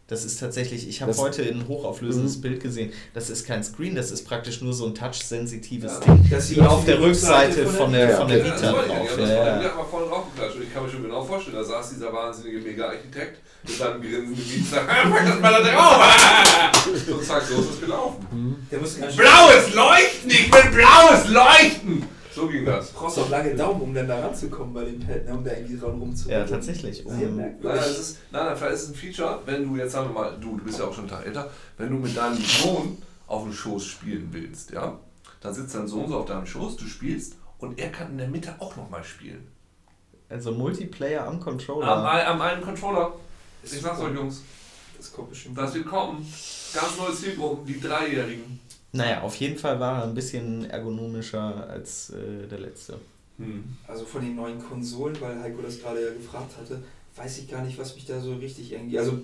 Das ist tatsächlich, ich habe heute ein hochauflösendes Mhm. Bild gesehen. Das ist kein Screen, das ist praktisch nur so ein touch-sensitives Ja. Ding. Das sieht Wie auf der Rückseite von von der der, Vita. von der Ja, Vita das wollte ich drauf. Ja, Das ja. war ja. einfach vorne drauf geklatscht. Und ich kann mir schon genau vorstellen, da saß dieser wahnsinnige Mega-Architekt mit seinem grinsenden Gesicht und sagt, "Ah, pack das mal da drauf. Und zack, so ist es gelaufen. Der muss ganz Blaues Leuchten, ich will blaues Leuchten. So ging das. Du brauchst auch lange Daumen, um dann da ranzukommen bei dem Pad, ne, um da irgendwie dran rumzuholen. Ja, tatsächlich. Um, merkwürdig. Nein, das ist, nein, nein, vielleicht ist es ein Feature, wenn du jetzt sagen wir mal, du, du bist ja auch schon einen Tag älter, wenn du mit deinem Sohn auf dem Schoß spielen willst, ja, dann sitzt dein Sohn so auf deinem Schoß, du spielst und er kann in der Mitte auch nochmal spielen. also Multiplayer am Controller. Am, am einen Controller. Ich sag's euch, Jungs, Das kommt bestimmt. das wird kommen. Ganz neue Zielgruppen, die Dreijährigen. Naja, auf jeden Fall war er ein bisschen ergonomischer als äh, der letzte. Hm. Also von den neuen Konsolen, weil Heiko das gerade ja gefragt hatte, weiß ich gar nicht, was mich da so richtig irgendwie. Also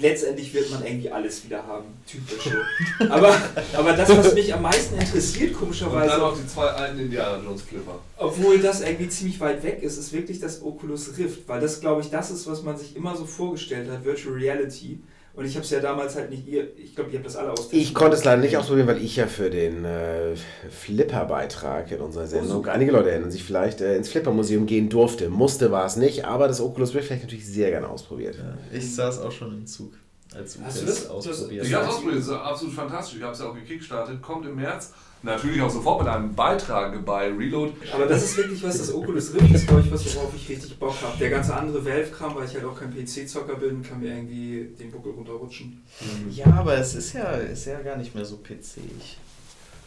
letztendlich wird man irgendwie alles wieder haben. Typisch (laughs) aber, aber das, was mich am meisten interessiert, Und dann komischerweise, noch die zwei alten Indiana Jones Clipper. obwohl das irgendwie ziemlich weit weg ist, ist wirklich das Oculus Rift. Weil das, glaube ich, das ist, was man sich immer so vorgestellt hat, Virtual Reality. Und ich habe es ja damals halt nicht, ihr, ich glaube, ihr habt das alle austesten. Ich konnte es leider nicht ausprobieren, weil ich ja für den äh, Flipper-Beitrag in unserer Sendung, super. einige Leute erinnern sich vielleicht, äh, ins Flipper-Museum gehen durfte. Musste war es nicht, aber das Oculus Rift hätte ich natürlich sehr gerne ausprobiert. Ich saß auch schon im Zug, als Hast du es das- ausprobiert Ich hab's hat. ausprobiert, das ist absolut fantastisch. Ich hab's ja auch gekickstartet, kommt im März. Natürlich auch sofort mit einem Beitrag bei Reload. Aber das ist wirklich was, das Oculus Rift ist, glaube ich, was, worauf ich richtig Bock habe. Der ganze andere Valve-Kram, weil ich halt auch kein PC-Zocker bin, kann mir irgendwie den Buckel runterrutschen. Ja, aber es ist ja, ist ja gar nicht mehr so PC-ig.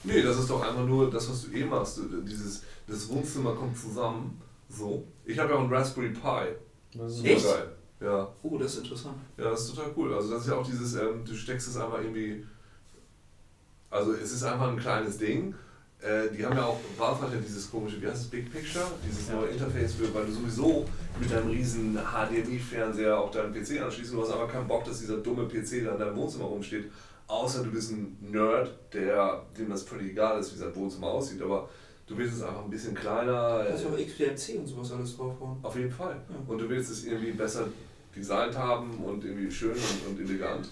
Nee, das ist doch einfach nur das, was du eh machst. Dieses, das Wohnzimmer kommt zusammen. So. Ich habe ja auch einen Raspberry Pi. Super Echt? geil. Ja. Oh, das ist interessant. ja, das ist total cool. Also das ist ja auch dieses, ähm, du steckst es einfach irgendwie. Also es ist einfach ein kleines Ding. Äh, die haben ja auch, Valve hat ja dieses komische, wie heißt es, Big Picture, dieses Ja. neue Interface, für, weil du sowieso mit deinem riesen HDMI-Fernseher auch deinen PC anschließt. Du hast aber keinen Bock, dass dieser dumme PC da in deinem Wohnzimmer rumsteht. Außer du bist ein Nerd, der, dem das völlig egal ist, wie sein Wohnzimmer aussieht. Aber du willst es einfach ein bisschen kleiner. Da kannst du auch äh, XBMC und sowas alles draufhauen. auf jeden Fall. Ja. Und du willst es irgendwie besser designt haben und irgendwie schön und, und elegant.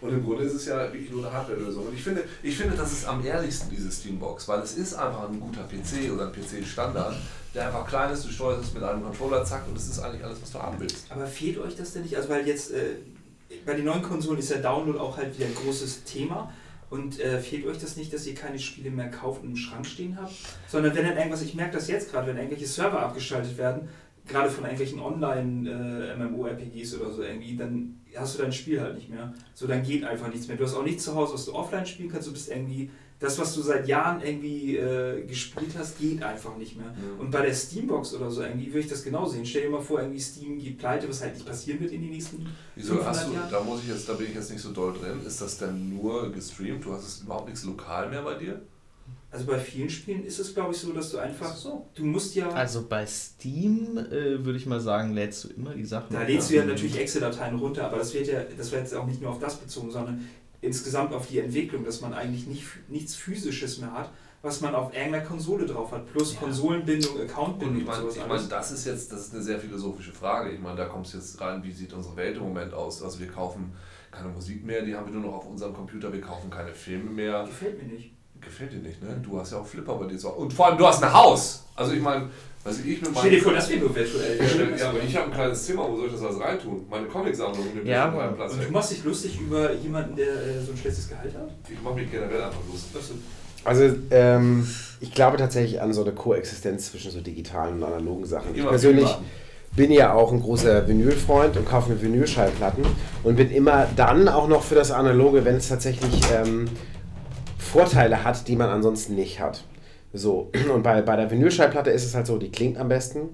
Und im Grunde ist es ja wirklich nur eine Hardware-Lösung. Und ich finde, ich finde, das ist am ehrlichsten, diese Steambox, weil es ist einfach ein guter PC oder ein PC-Standard, der einfach klein ist, du steuerst es mit einem Controller, zack, und es ist eigentlich alles, was du haben willst. Aber fehlt euch das denn nicht? Also, weil jetzt äh, bei den neuen Konsolen ist ja Download auch halt wieder ein großes Thema. Und äh, fehlt euch das nicht, dass ihr keine Spiele mehr kauft und im Schrank stehen habt? Sondern wenn dann irgendwas, ich merke das jetzt gerade, wenn irgendwelche Server abgeschaltet werden, gerade von irgendwelchen Online-MMO-RPGs oder so irgendwie, dann hast du dein Spiel halt nicht mehr. So, dann geht einfach nichts mehr. Du hast auch nichts zu Hause, was du offline spielen kannst. Du bist irgendwie, das, was du seit Jahren irgendwie äh, gespielt hast, geht einfach nicht mehr. Und bei der Steambox oder so irgendwie würde ich das genau sehen. Stell dir mal vor, irgendwie Steam geht pleite, was halt nicht passieren wird in den nächsten Wieso 500 hast du, Jahren. da muss ich jetzt, da bin ich jetzt nicht so doll drin. Ist das denn nur gestreamt? Du hast es überhaupt nichts lokal mehr bei dir? Also bei vielen Spielen ist es, glaube ich, so, dass du einfach, so. du musst ja, Also bei Steam äh, würde ich mal sagen, lädst du immer die Sachen. da lädst du ja natürlich Excel-Dateien runter, aber das wird ja, das wird jetzt auch nicht nur auf das bezogen, sondern insgesamt auf die Entwicklung, dass man eigentlich nicht, nichts Physisches mehr hat, was man auf irgendeiner Konsole drauf hat, plus Ja. Konsolenbindung, Und Accountbindung ich und meine, sowas ich alles. mein, das ist jetzt, das ist eine sehr philosophische Frage. Ich meine, da kommst du jetzt rein, wie sieht unsere Welt im Moment aus? Also wir kaufen keine Musik mehr, die haben wir nur noch auf unserem Computer, wir kaufen keine Filme mehr. Gefällt mir nicht. Gefällt dir nicht, ne? Du hast ja auch Flipper bei dir Hause. Und vor allem, du hast ein Haus! Also ich meine, weiß ich, mit Stell dir vor, meinem... das wäre nur virtuell. Ja, ja, aber ich habe ein kleines Zimmer, wo soll ich das alles reintun? Meine Comicsammlung nimmt Ja, schon meinen Platz Und du weg. machst dich lustig über jemanden, der äh, so ein schlechtes Gehalt hat? Ich mache mich generell einfach lustig. Was du- Also, ähm, ich glaube tatsächlich an so eine Koexistenz zwischen so digitalen und analogen Sachen. Ich persönlich bin ja auch ein großer Vinylfreund und kaufe mir Vinylschallplatten und bin immer dann auch noch für das Analoge, wenn es tatsächlich ähm, Vorteile hat, die man ansonsten nicht hat. So, (clears throat) und bei, bei der Vinylschallplatte ist es halt so, die klingt am besten.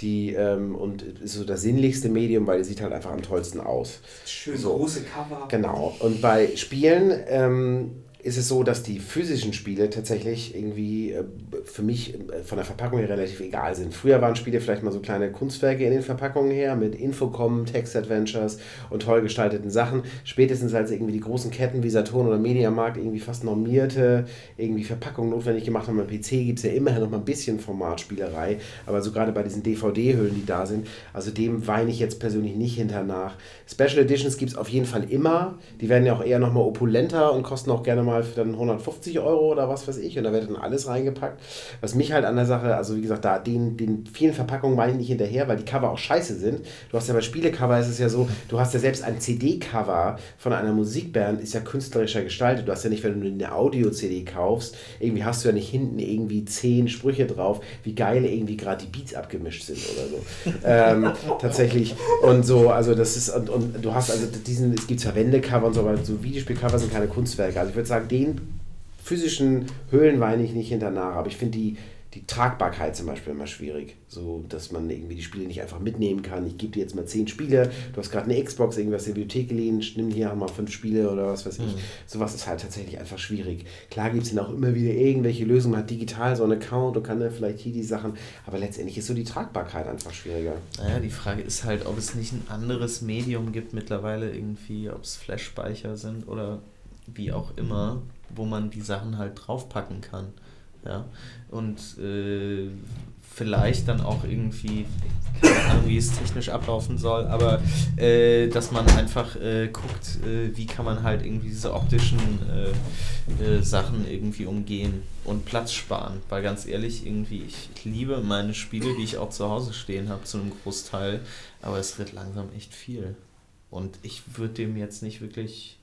Die, ähm, und ist so das sinnlichste Medium, weil die sieht halt einfach am tollsten aus. Schön So. große Cover. Genau. Und bei Spielen ähm, ist es so, dass die physischen Spiele tatsächlich irgendwie äh, für mich äh, von der Verpackung her relativ egal sind. Früher waren Spiele vielleicht mal so kleine Kunstwerke in den Verpackungen her mit Infocom, Text-Adventures und toll gestalteten Sachen. Spätestens als irgendwie die großen Ketten wie Saturn oder Mediamarkt irgendwie fast normierte irgendwie Verpackungen notwendig gemacht haben. Beim PC gibt es ja immerhin noch mal ein bisschen Formatspielerei, aber so gerade bei diesen DVD-Hüllen, die da sind, also dem weine ich jetzt persönlich nicht hinter nach. Special Editions gibt es auf jeden Fall immer. Die werden ja auch eher noch mal opulenter und kosten auch gerne mal für dann 150 Euro oder was weiß ich. Und da wird dann alles reingepackt. Was mich halt an der Sache, also wie gesagt, da den, den vielen Verpackungen meine ich nicht hinterher, weil die Cover auch scheiße sind. Du hast ja bei Spielecover ist es ja so, du hast ja selbst ein CD-Cover von einer Musikband, ist ja künstlerischer gestaltet. Du hast ja nicht, wenn du eine Audio-CD kaufst, irgendwie hast du ja nicht hinten irgendwie zehn Sprüche drauf, wie geil irgendwie gerade die Beats abgemischt sind oder so. (laughs) ähm, tatsächlich. Und so, also das ist, und, und du hast also diesen, es gibt zwar Wendecover und so, aber so Videospielcover sind keine Kunstwerke. Also ich würde sagen, den physischen Höhlen weine ich nicht hinter nach, aber ich finde die, die Tragbarkeit zum Beispiel immer schwierig. So, dass man irgendwie die Spiele nicht einfach mitnehmen kann. Ich gebe dir jetzt mal zehn Spiele, du hast gerade eine Xbox, irgendwas in der Bibliothek geliehen, nimm hier mal fünf Spiele oder was weiß ich. Sowas ist halt tatsächlich einfach schwierig. Klar gibt es dann auch immer wieder irgendwelche Lösungen, man hat digital so einen Account und kann dann vielleicht hier die Sachen, aber letztendlich ist so die Tragbarkeit einfach schwieriger. Naja, die Frage ist halt, ob es nicht ein anderes Medium gibt mittlerweile irgendwie, ob es Flash-Speicher sind oder wie auch immer, wo man die Sachen halt draufpacken kann. Ja. Und äh, vielleicht dann auch irgendwie, keine Ahnung, wie es technisch ablaufen soll, aber äh, dass man einfach äh, guckt, äh, wie kann man halt irgendwie diese optischen äh, äh, Sachen irgendwie umgehen und Platz sparen. Weil ganz ehrlich, irgendwie, ich liebe meine Spiele, die ich auch zu Hause stehen habe, zu einem Großteil, aber es wird langsam echt viel. Und ich würde dem jetzt nicht wirklich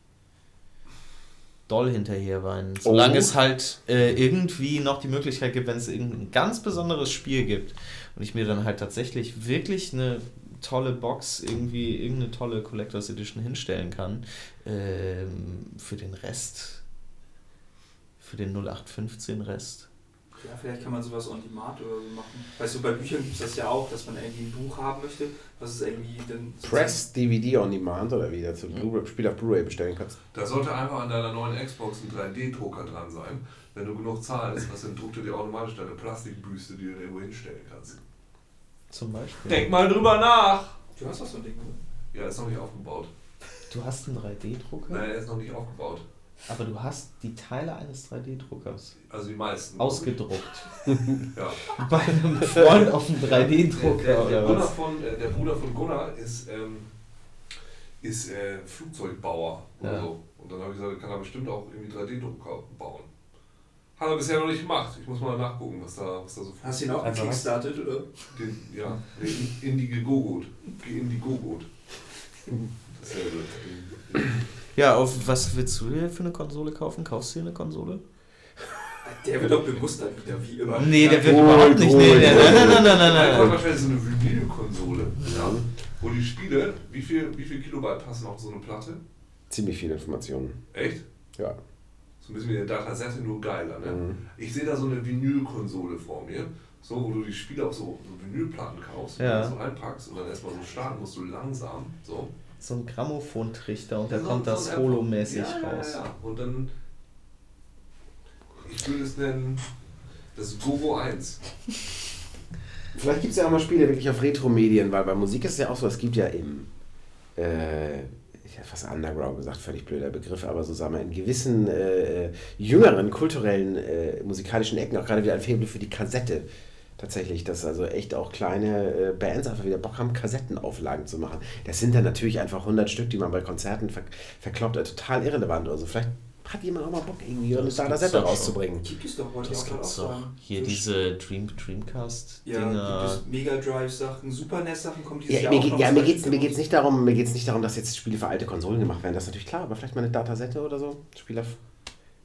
doll hinterher weinen. Solange Oh. es halt äh, irgendwie noch die Möglichkeit gibt, wenn es irgendein ganz besonderes Spiel gibt und ich mir dann halt tatsächlich wirklich eine tolle Box, irgendwie irgendeine tolle Collectors Edition hinstellen kann, ähm, für den Rest, für den 0815 Rest. Ja, vielleicht kann man sowas on demand oder so machen. Weißt du, bei Büchern gibt es das ja auch, dass man irgendwie ein Buch haben möchte, was es irgendwie dann. Press DVD on Demand oder wie du zum Blu Spiel auf Blu-ray bestellen kannst. Da sollte einfach an deiner neuen Xbox ein 3D-Drucker dran sein. Wenn du genug zahlst, was dann druckt er dir automatisch deine Plastikbüste, die du irgendwo hinstellen kannst. Zum Beispiel. Denk mal drüber nach! Du hast doch so ein Ding, oder? Ja, ist noch nicht aufgebaut. Du hast einen 3D-Drucker, Nein, er ist noch nicht aufgebaut. Aber du hast die Teile eines 3D-Druckers Also die meisten. ausgedruckt. (laughs) Ja. (laughs) Bei einem Freund auf dem Der, der, 3D-Drucker der, was? von, äh, der Bruder von Gunnar ist, ähm, ist äh, Flugzeugbauer oder Ja. so. Und dann habe ich gesagt, kann er bestimmt auch irgendwie 3D-Drucker bauen. Hat er bisher noch nicht gemacht. Ich muss mal nachgucken, was da, was da so Hast du ihn auch was? gekickstartet, oder? Den, ja, den Indiegogot. Indiegogot. Dasselbe. Ja, auf was willst du dir für eine Konsole kaufen? Kaufst du dir eine Konsole? Der wird doch bemustert wieder, wie immer. Nee, der wird überhaupt nicht. Nee, nein, nein, nein, nein, nein, Nein, nein. wahrscheinlich so eine Vinylkonsole. Ja. Wo die Spiele, wie viel, wie viel Kilobyte passen auf so eine Platte? Ziemlich viele Informationen. Echt? Ja. So ein bisschen wie eine Datasette, nur geiler, ne? Mhm. Ich sehe da so eine Vinylkonsole vor mir, so wo du die Spiele auf so, so Vinylplatten kaufst und Ja. dann so einpackst und dann erstmal so starten musst du langsam. So. So ein Grammophontrichter und da So- kommt so das ein Holo-mäßig ja, ja, raus. Ja, ja. Und dann, ich würde es nennen, das Gogo 1. Vielleicht gibt es ja auch mal Spiele wirklich auf Retro-Medien, weil bei Musik ist es ja auch so, es gibt ja im, äh, ich hätte fast Underground gesagt, völlig blöder Begriff, aber so sagen wir, in gewissen äh, äh, jüngeren kulturellen äh, musikalischen Ecken auch gerade wieder ein Faible für die Kassette. Tatsächlich, dass also echt auch kleine äh, Bands einfach wieder Bock haben, Kassettenauflagen zu machen. Das sind dann natürlich einfach 100 Stück, die man bei Konzerten ver verkloppt, äh, total irrelevant. Also vielleicht hat jemand auch mal Bock, irgendwie eine schon. rauszubringen. Gibt es doch heute Das auch gibt's auch doch. Hier So diese Dream, Ja, Dreamcast-Dinger. gibt es Mega Drive-Sachen, Super NES-Sachen kommen dieses Ja, Jahr mir, auch geht, noch ja, mir geht's, mir geht's nicht darum, mir geht's nicht darum, dass jetzt Spiele für alte Konsolen gemacht werden. Das ist natürlich klar, aber vielleicht mal eine Datasette oder so. Spieler.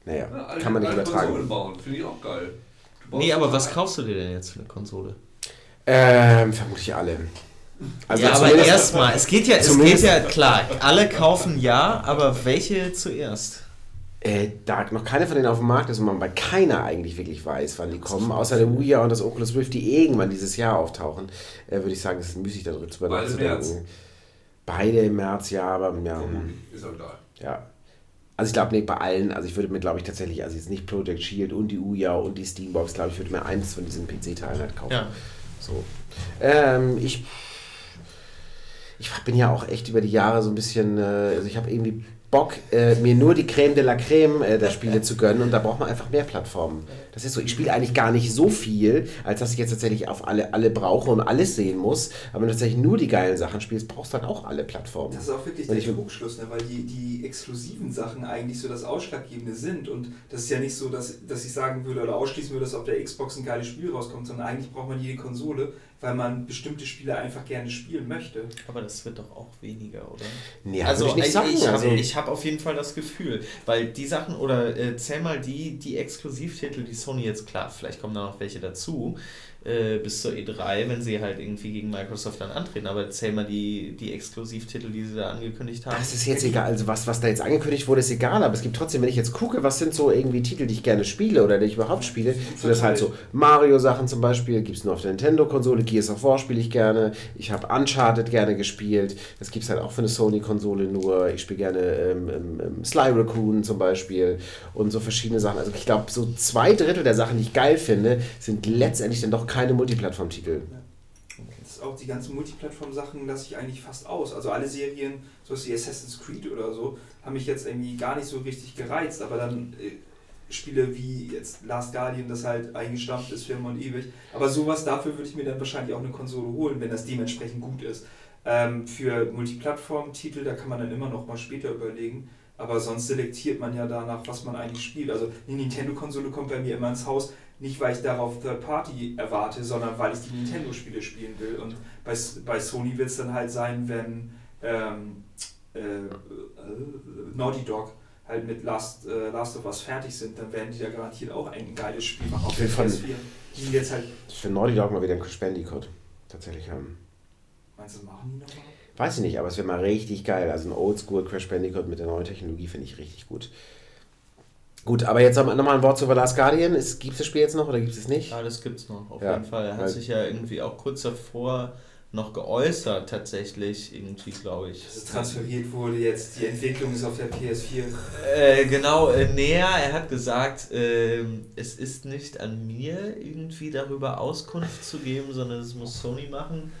Naja, Ja, kann man nicht übertragen. Konsolen bauen, finde ich auch geil. Nee, aber was kaufst du dir denn jetzt für eine Konsole? Ähm, vermutlich alle. Also ja, aber erstmal, es geht ja, es geht ja klar, alle kaufen ja, aber welche zuerst? Äh, da noch keine von denen auf dem Markt ist und man bei keiner eigentlich wirklich weiß, wann die kommen, außer der Wii und das Oculus Rift, die irgendwann dieses Jahr auftauchen, äh, würde ich sagen, es ist müßig darüber nachzudenken. Beide im März, ja, aber ja. Ist auch egal. Ja. Also ich glaube nicht bei allen, also ich würde mir glaube ich tatsächlich, also jetzt nicht Project Shield und die Ouya und die Steambox, glaube ich, würde mir eins von diesen PC-Teilen halt kaufen. Ja. So. Ähm, ich, ich bin ja auch echt über die Jahre so ein bisschen, äh, also ich habe irgendwie Bock, äh, mir nur die Creme de la Creme äh, der Spiele zu gönnen und da braucht man einfach mehr Plattformen. Das ist so, ich spiele eigentlich gar nicht so viel, als dass ich jetzt tatsächlich auf alle, alle brauche und alles sehen muss. Aber wenn du tatsächlich nur die geilen Sachen spielst, brauchst du dann auch alle Plattformen. Das ist auch wirklich Wenn der Trugschluss, ne? weil die, die exklusiven Sachen eigentlich so das Ausschlaggebende sind. Und das ist ja nicht so, dass, dass ich sagen würde oder ausschließen würde, dass auf der Xbox ein geiles Spiel rauskommt, sondern eigentlich braucht man jede Konsole, weil man bestimmte Spiele einfach gerne spielen möchte. Aber das wird doch auch weniger, oder? Nee, also ich nicht sagen. ich, ich also, habe hab auf jeden Fall das Gefühl, weil die Sachen, oder äh, zähl mal die, die Exklusivtitel, die Sony jetzt, klar, vielleicht kommen da noch welche dazu, äh, bis zur E3, wenn sie halt irgendwie gegen Microsoft dann antreten, aber zähl mal die, die Exklusivtitel, die sie da angekündigt haben. Das ist jetzt egal, also was, was da jetzt angekündigt wurde, ist egal, aber es gibt trotzdem, wenn ich jetzt gucke, was sind so irgendwie Titel, die ich gerne spiele oder die ich überhaupt spiele, sind das halt so Mario-Sachen zum Beispiel, gibt es nur auf der Nintendo-Konsole, Gears of War spiele ich gerne, ich habe Uncharted gerne gespielt, das gibt es halt auch für eine Sony-Konsole nur, ich spiele gerne ähm, ähm, ähm, Sly Raccoon zum Beispiel und so verschiedene Sachen. Also ich glaube, so zwei Drittel der Sachen, die ich geil finde, sind letztendlich dann doch keine Multiplattform-Titel. Das ist auch die ganzen Multiplattform-Sachen lasse ich eigentlich fast aus. Also alle Serien, sowas wie Assassin's Creed oder so, haben mich jetzt irgendwie gar nicht so richtig gereizt, aber dann äh, Spiele wie jetzt Last Guardian, das halt eingestampft ist für immer und ewig. Aber sowas dafür würde ich mir dann wahrscheinlich auch eine Konsole holen, wenn das dementsprechend gut ist. Ähm, für Multiplattform-Titel, da kann man dann immer noch mal später überlegen. Aber sonst selektiert man ja danach, was man eigentlich spielt. Also eine Nintendo-Konsole kommt bei mir immer ins Haus, nicht weil ich darauf Third Party erwarte, sondern weil ich die Nintendo-Spiele spielen will. Und bei, bei Sony wird es dann halt sein, wenn ähm, äh, äh, Naughty Dog halt mit Last, äh, Last of Us fertig sind, dann werden die da garantiert auch ein geiles Spiel machen. Auf von- PS4. Die jetzt halt, Ich will Naughty Dog mal wieder ein Crash Bandicoot tatsächlich haben. meinst du, machen die nochmal? Weiß ich nicht, aber es wäre mal richtig geil. Also ein Oldschool Crash Bandicoot mit der neuen Technologie finde ich richtig gut. Gut, aber jetzt nochmal ein Wort zu The Last Guardian. Gibt es das Spiel jetzt noch oder gibt es es nicht? Ja, das gibt's noch, auf Ja, jeden Fall. Er hat sich ja irgendwie auch kurz davor noch geäußert, tatsächlich, irgendwie, glaube ich. Dass es transferiert wurde jetzt, die Entwicklung ist auf der PS4. Äh, genau, äh, näher, er hat gesagt, ähm, es ist nicht an mir, irgendwie darüber Auskunft zu geben, sondern es muss Sony machen.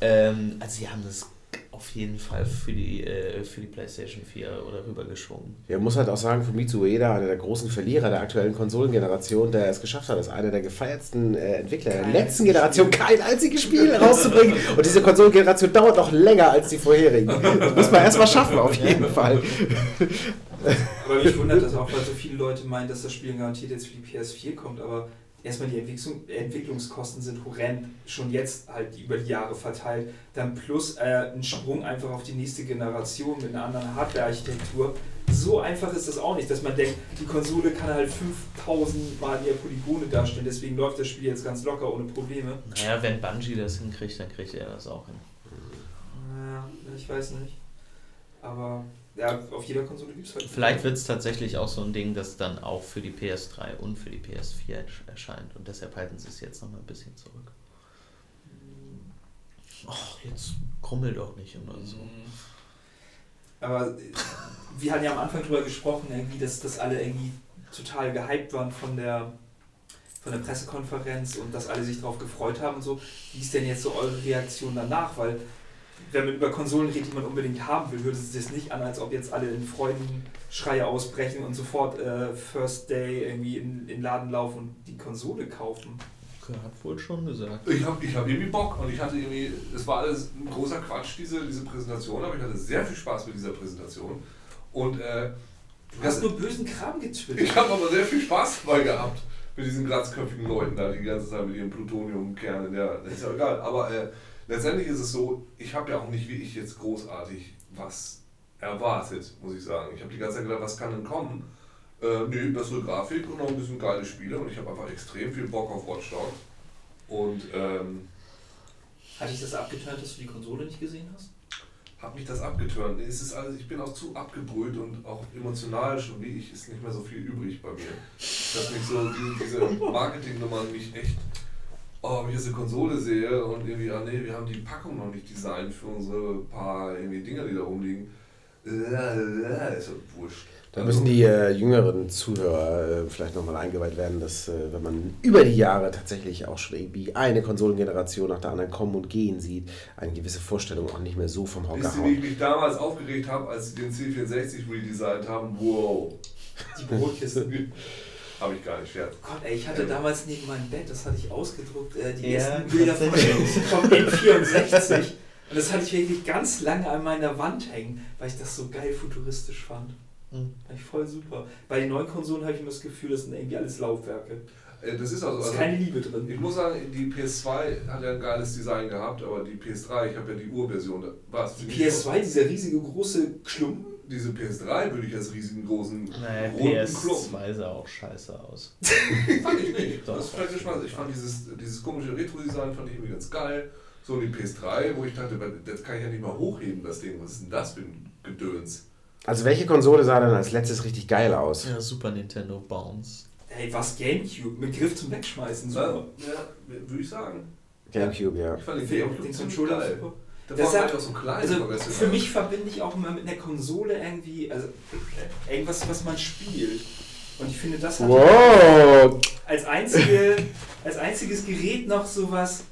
Ähm, also sie haben das auf jeden Fall für die, äh, für die PlayStation 4 oder rübergeschoben. Ja, muss halt auch sagen, Fumitsu Ueda, einer der großen Verlierer der aktuellen Konsolengeneration, der es geschafft hat, als einer der gefeiertsten äh, Entwickler der Kein letzten einziges Generation Spiel. kein einziges Spiel rauszubringen. Und diese Konsolengeneration dauert noch länger als die vorherigen. Das muss man erstmal schaffen, auf jeden Fall. Aber mich wundert das auch, weil so viele Leute meinen, dass das Spiel garantiert jetzt für die PS4 kommt, aber erstmal die Entwicklung, Entwicklungskosten sind horrend, schon jetzt halt über die Jahre verteilt. Dann plus äh, ein Sprung einfach auf die nächste Generation mit einer anderen Hardware-Architektur. So einfach ist das auch nicht, dass man denkt, die Konsole kann halt 5000 mal mehr Polygone darstellen, deswegen läuft das Spiel jetzt ganz locker ohne Probleme. Naja, wenn Bungie das hinkriegt, dann kriegt er das auch hin. Ja, ich weiß nicht. Aber ja, auf jeder Konsole gibt es halt. Vielleicht wird es tatsächlich auch so ein Ding, das dann auch für die PS3 und für die PS4 ersch- erscheint. Und deshalb halten sie es jetzt noch mal ein bisschen zurück. Ach, jetzt krummel doch nicht immer so. Aber äh, wir hatten ja am Anfang drüber gesprochen, irgendwie, dass, dass alle irgendwie total gehypt waren von der, von der Pressekonferenz und dass alle sich darauf gefreut haben und so. Wie ist denn jetzt so eure Reaktion danach? Weil wenn man über Konsolen redet, die man unbedingt haben will, hört es sich das nicht an, als ob jetzt alle in Freudenschreie ausbrechen und sofort äh, First Day irgendwie in, in den Laden laufen und die Konsole kaufen. Hat wohl schon gesagt. Ich habe ich hab irgendwie Bock und ich hatte irgendwie, es war alles ein großer Quatsch, diese, diese Präsentation, aber ich hatte sehr viel Spaß mit dieser Präsentation. Und äh, Du hast nur bösen Kram getwittert. ich habe aber sehr viel Spaß dabei gehabt mit diesen glatzköpfigen Leuten da die ganze Zeit mit ihren Plutoniumkernen. Ja, das ist ja egal. Aber äh, letztendlich ist es so, ich habe ja auch nicht wie ich jetzt großartig was erwartet, muss ich sagen. Ich habe die ganze Zeit gedacht, was kann denn kommen? Äh, nee, bessere Grafik und noch ein bisschen geile Spiele und ich habe einfach extrem viel Bock auf Watch Dogs. Und ähm, Hatte ich das abgetönt, dass du die Konsole nicht gesehen hast? hat mich das abgeturnt. Es ist alles, ich bin auch zu abgebrüht und auch emotional schon wie ich ist nicht mehr so viel übrig bei mir. Dass mich so die, diese Marketingnummern mich echt, oh, wenn ich jetzt eine Konsole sehe und irgendwie, ah nee, wir haben die Packung noch nicht designt für unsere paar irgendwie Dinger, die da rumliegen. Äh, ist ja wurscht. Da müssen die äh, jüngeren Zuhörer äh, vielleicht nochmal eingeweiht werden, dass äh, wenn man über die Jahre tatsächlich auch schon irgendwie eine Konsolengeneration nach der anderen kommen und gehen sieht, eine gewisse Vorstellung auch nicht mehr so vom Hocker ihr, wie ich haut. mich damals aufgeregt habe, als sie den C64 redesigned haben? Wow. Die Brotkisten. (laughs) Habe ich gar nicht, Scherz. Gott, ey, ich hatte damals neben meinem Bett, das hatte ich ausgedruckt, äh, die Ja, ersten Bilder von, (laughs) vom N64. Und das hatte ich wirklich ganz lange an meiner Wand hängen, weil ich das so geil futuristisch fand. Mhm. Fand ich voll super. Bei den neuen Konsolen habe ich immer das Gefühl, das sind irgendwie alles Laufwerke. Äh, Das ist also, Da ist also keine Liebe drin. ich muss sagen, die PS2 hat ja ein geiles Design gehabt, aber die PS3, ich habe ja die Urversion. Was? Die PS2, dieser riesige große Klumpen. Diese PS3 würde ich als riesigen großen Naja, runden Klumpen. PS2 sah auch scheiße aus. (laughs) Fand ich nicht. Doch. Das ist vielleicht Geschmack. Ich fand dieses, dieses komische Retro-Design fand ich irgendwie ganz geil. So die PS3, wo ich dachte, das kann ich ja nicht mal hochheben, das Ding. Was ist denn das für ein Gedöns? Also welche Konsole sah dann als letztes richtig geil aus? Ja, Super Nintendo Bounce. Ey, was Gamecube? Mit Griff zum Wegschmeißen. Ja, Super. würde ich sagen. Gamecube, ja. Ich fand den Gamecube den ziemlich geil. super. Der Das war auch so klein. Also für mich verbinde ich auch immer mit einer Konsole irgendwie, also äh, irgendwas, was man spielt. Und ich finde, das hat Wow! als, einzige, als einziges Gerät noch sowas,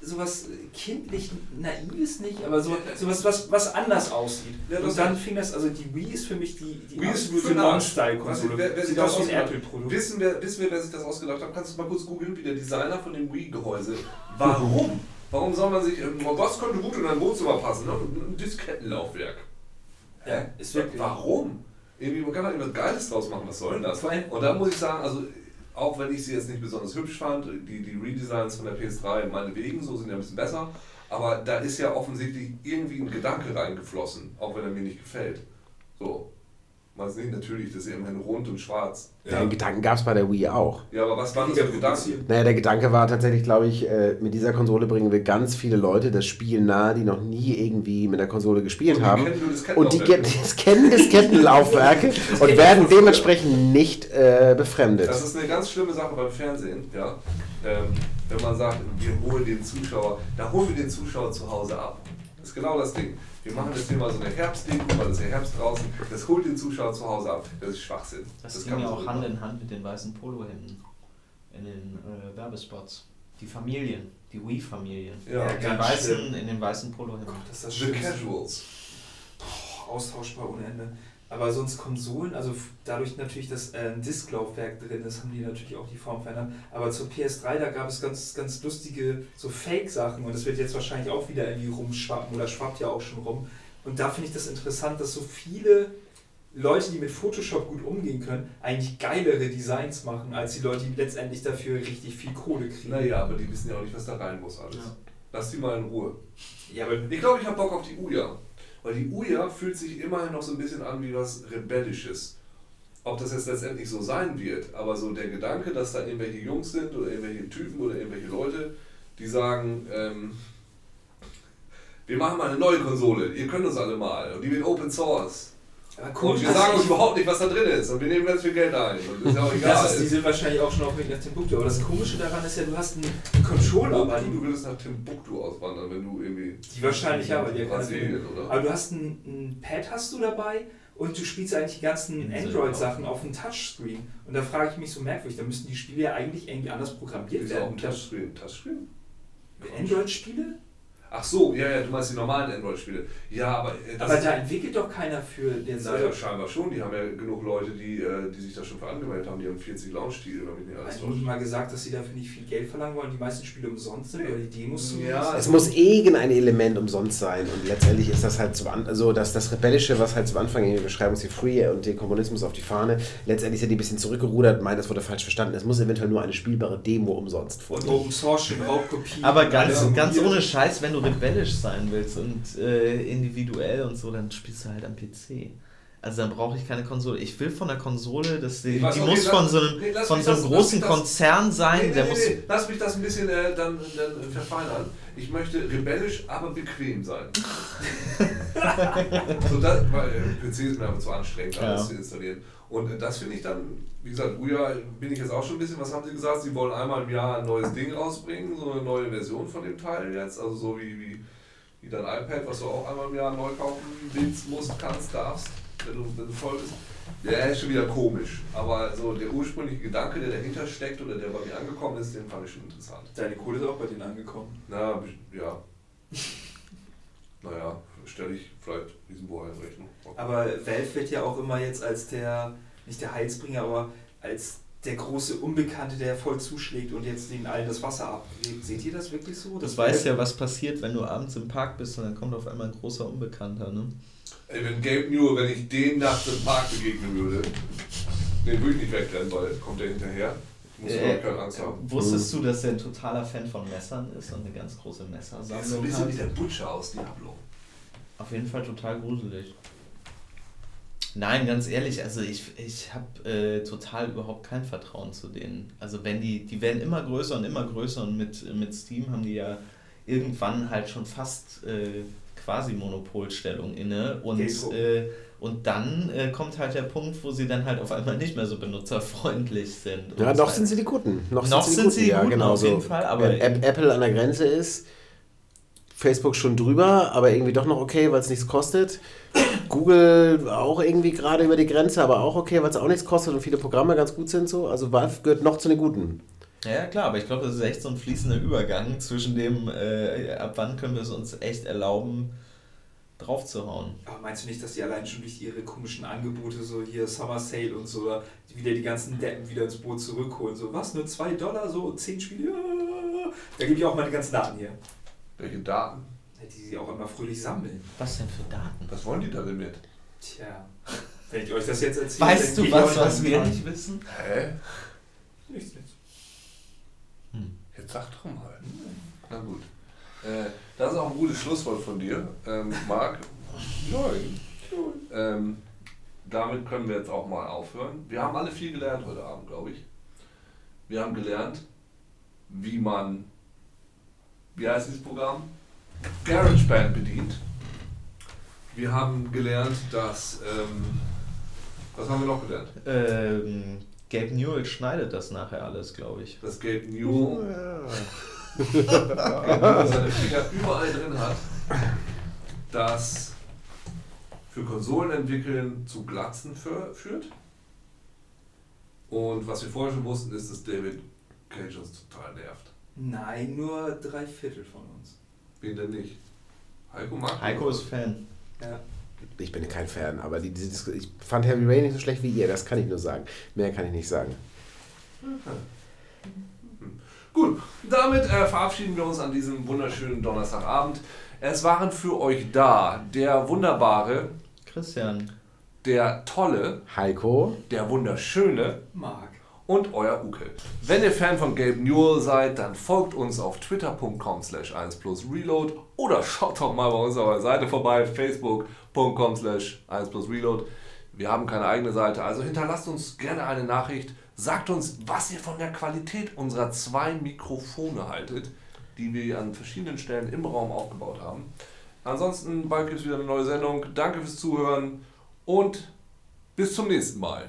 sowas kindlich naives nicht, aber so, sowas, was, was anders aussieht. Ja, Und dann fing das, also die Wii ist für mich die, die Wii ist wer- wer sich Sieht das aus wie ein ausgedacht- Apple-Produkt. Wissen wir, wissen wir, wer sich das ausgedacht hat? Kannst du mal kurz googeln, wie der Designer von dem Wii-Gehäuse. Warum? Warum soll man sich. ähm, Was könnte gut in ein Wohnzimmer passen? Ne? Ein Diskettenlaufwerk. Ja, ist wirklich. Warum? Irgendwie, man kann da irgendwas Geiles draus machen, was soll denn das? Und da muss ich sagen, also auch wenn ich sie jetzt nicht besonders hübsch fand, die, die Redesigns von der PS3 meinetwegen, so sind ja ein bisschen besser, aber da ist ja offensichtlich irgendwie ein Gedanke reingeflossen, auch wenn er mir nicht gefällt. So. Man sieht natürlich, das ist ja immerhin rund und schwarz. Ja, Den Gedanken gab es bei der Wii auch. ja aber was war für Gedanken? produziert. Naja, der Gedanke war tatsächlich, glaube ich, äh, mit dieser Konsole bringen wir ganz viele Leute das Spiel nahe, die noch nie irgendwie mit der Konsole gespielt Und die haben. kennen. Und die get- das kennen Diskettenlaufwerke (laughs) und werden dementsprechend nicht äh, befremdet. Das ist eine ganz schlimme Sache beim Fernsehen, ja. Ähm, wenn man sagt, wir holen den Zuschauer, da holen wir den Zuschauer zu Hause ab. Das ist genau das Ding. Wir machen jetzt hier mal so eine Herbstdeko, weil es ist ja Herbst draußen. Das holt den Zuschauer zu Hause ab. Das ist Schwachsinn. Das, kann ging ja auch so Hand nicht in Hand mit den weißen Polohemden in den äh, Werbespots. Die Familien, die Wii-Familien. machen. Ja. In, den weißen, in den weißen Polohemden. Das ist das The. Casuals. Boah, austauschbar ohne Ende. Aber sonst Konsolen, also dadurch natürlich, dass äh, ein Disklaufwerk drin ist, haben die natürlich auch die Form verändert. Aber zur PS3, da gab es ganz, ganz lustige so Fake-Sachen und das wird jetzt wahrscheinlich auch wieder irgendwie rumschwappen oder schwappt ja auch schon rum. Und da finde ich das interessant, dass so viele Leute, die mit Photoshop gut umgehen können, eigentlich geilere Designs machen, als die Leute, die letztendlich dafür richtig viel Kohle kriegen. Naja, aber die wissen ja auch nicht, was da rein muss alles. Ja. Lass die mal in Ruhe. Ja, aber Ich glaube, ich habe Bock auf die Uja. Weil die Uja fühlt sich immerhin noch so ein bisschen an wie was Rebellisches. Ob das jetzt letztendlich so sein wird, aber so der Gedanke, dass da irgendwelche Jungs sind oder irgendwelche Typen oder irgendwelche Leute, die sagen, ähm, wir machen mal eine neue Konsole, ihr könnt uns alle mal und die wird Open Source. Aber Und komisch, wir dass sagen uns überhaupt nicht, was da drin ist und wir nehmen ganz viel Geld ein und ist ja auch egal. Das ist, die sind wahrscheinlich auch schon auf dem Weg nach Timbuktu. Aber das Komische daran ist ja, du hast einen Controller bei du, dem. du würdest nach Timbuktu auswandern, wenn du irgendwie. Die wahrscheinlich ja, weil die ja keine Brasilien, oder? Aber du hast ein, ein Pad hast du dabei und du spielst eigentlich die ganzen Android-Sachen auf dem Touchscreen. Und da frage ich mich so merkwürdig, da müssten die Spiele ja eigentlich irgendwie anders programmiert werden. ein Touchscreen. Touchscreen? Android-Spiele? Ach so, ja, ja, du meinst die normalen Android-Spiele. Ja, aber äh, das Aber da entwickelt doch keiner für den naja, scheinbar schon. Die haben ja genug Leute, die, äh, die sich da schon für angemeldet haben. Die haben 40 Launch-Titel, wenn mich nicht alles Hat mal gesagt, dass sie dafür nicht viel Geld verlangen wollen, die meisten Spiele umsonst sind oder die Demos Ja, zumindest. Es muss irgendein Element umsonst sein und letztendlich ist das halt zum An also das, das Rebellische, was halt zum Anfang in der Beschreibung sie Free und den Kommunismus auf die Fahne, letztendlich sind die ein bisschen zurückgerudert und meinen, das wurde falsch verstanden. Es muss eventuell nur eine spielbare Demo umsonst Und vorliegen. Open Source, Raubkopie. Aber ganz, ganz ohne Scheiß, wenn du rebellisch sein willst und äh, individuell und so, dann spielst du halt am PC. Also dann brauche ich keine Konsole. Ich will von der Konsole, das, die, weiß die noch muss nicht, von lass- so einem, nee, lass von so einem das- großen lass das- Konzern sein, Nee, nee, der muss. Lass mich das ein bisschen äh, dann, dann verfeinern. Ich möchte rebellisch, aber bequem sein. (laughs) so das, weil äh, PC ist mir einfach zu anstrengend, alles Ja. zu installieren. Und das finde ich dann, wie gesagt, früher bin ich jetzt auch schon ein bisschen, was haben sie gesagt? Sie wollen einmal im Jahr ein neues Ding rausbringen, so eine neue Version von dem Teil jetzt, also so wie, wie, wie dein iPad, was du auch einmal im Jahr neu kaufen willst, musst, kannst, darfst, wenn du, wenn du voll bist. Der ist schon wieder komisch, aber so der ursprüngliche Gedanke, der dahinter steckt oder der bei mir angekommen ist, den fand ich schon interessant. Deine Kohle ist auch bei denen angekommen. Na, ja. naja, stelle ich vielleicht Riesenbohr in Rechnung. Aber Valve wird ja auch immer jetzt als der, nicht der Heilsbringer, aber als der große Unbekannte, der voll zuschlägt und jetzt den allen das Wasser abgräbt. Seht ihr das wirklich so? Das weiß ja, was passiert, wenn du abends im Park bist und dann kommt auf einmal ein großer Unbekannter, ne? Ey, wenn Gabe Newell, wenn ich den nachts im Park begegnen würde, den würde ich nicht wegrennen, weil kommt der hinterher. Ich muss Äh, keine Angst haben. Wusstest du, dass er ein totaler Fan von Messern ist und eine ganz große Der ist so ein Messersammlung bisschen wie hat? der Butcher aus Diablo. Auf jeden Fall total gruselig. Nein, ganz ehrlich, also ich, ich habe äh, total überhaupt kein Vertrauen zu denen. Also wenn die, die werden immer größer und immer größer und mit, mit Steam haben die ja irgendwann halt schon fast äh, quasi Monopolstellung inne und, äh, und dann äh, kommt halt der Punkt, wo sie dann halt auf einmal nicht mehr so benutzerfreundlich sind. Ja, noch halt- sind sie die Guten. Noch, Noch sind sie die ja, Guten, genau auf so. jeden Fall, aber Wenn App- Apple an der Grenze ist, Facebook schon drüber, aber irgendwie doch noch okay, weil es nichts kostet. Google auch irgendwie gerade über die Grenze, aber auch okay, weil es auch nichts kostet und viele Programme ganz gut sind so. Also Valve gehört noch zu den Guten. Ja, klar, aber ich glaube, das ist echt so ein fließender Übergang zwischen dem, äh, ab wann können wir es uns echt erlauben, draufzuhauen. Aber meinst du nicht, dass die allein schon durch ihre komischen Angebote, so hier Summer Sale und so, die wieder die ganzen Deppen wieder ins Boot zurückholen? So, was, nur 2 Dollar, so 10 Spiele? Da gebe ich auch meine ganzen Daten her. Welche Daten? Die sie auch immer fröhlich sammeln. Was denn für Daten? Was wollen die da denn mit? Tja, wenn ich euch das jetzt erzähle, Weißt dann du was, was wir nicht wissen? Hä? Nichts, nichts. Jetzt sag doch mal. Na gut. Äh, das ist auch ein gutes Schlusswort von dir, ähm, Marc. (laughs) Nein. Ähm, damit können wir jetzt auch mal aufhören. Wir haben alle viel gelernt heute Abend, glaube ich. Wir haben gelernt, wie man, wie heißt dieses Programm? GarageBand bedient. Wir haben gelernt, dass, ähm, was haben wir noch gelernt? Ähm, Gabe Newell schneidet das nachher alles, glaube ich. Dass (laughs) Gabe Newell seine Finger überall drin hat, das für Konsolen entwickeln zu Glatzen für, führt. Und was wir vorher schon wussten, ist, dass David Cage uns total nervt. Nein, nur drei Viertel von uns. Wen denn nicht? Heiko mag Heiko ist Fan. Ja. Ich bin kein Fan, aber die, die, Dis- ich fand Heavy Rain nicht so schlecht wie ihr, das kann ich nur sagen. Mehr kann ich nicht sagen. Gut, damit äh, verabschieden wir uns an diesem wunderschönen Donnerstagabend. Es waren für euch da der wunderbare, Christian. der tolle, Heiko, der wunderschöne Marc. Und euer Uke. Wenn ihr Fan von Gabe Newell seid, dann folgt uns auf twitter.com slash 1 plus reload oder schaut doch mal bei unserer Seite vorbei, facebook.com slash 1 plus reload. Wir haben keine eigene Seite, also hinterlasst uns gerne eine Nachricht. Sagt uns, was ihr von der Qualität unserer zwei Mikrofone haltet, die wir an verschiedenen Stellen im Raum aufgebaut haben. Ansonsten bald gibt es wieder eine neue Sendung. Danke fürs Zuhören und bis zum nächsten Mal.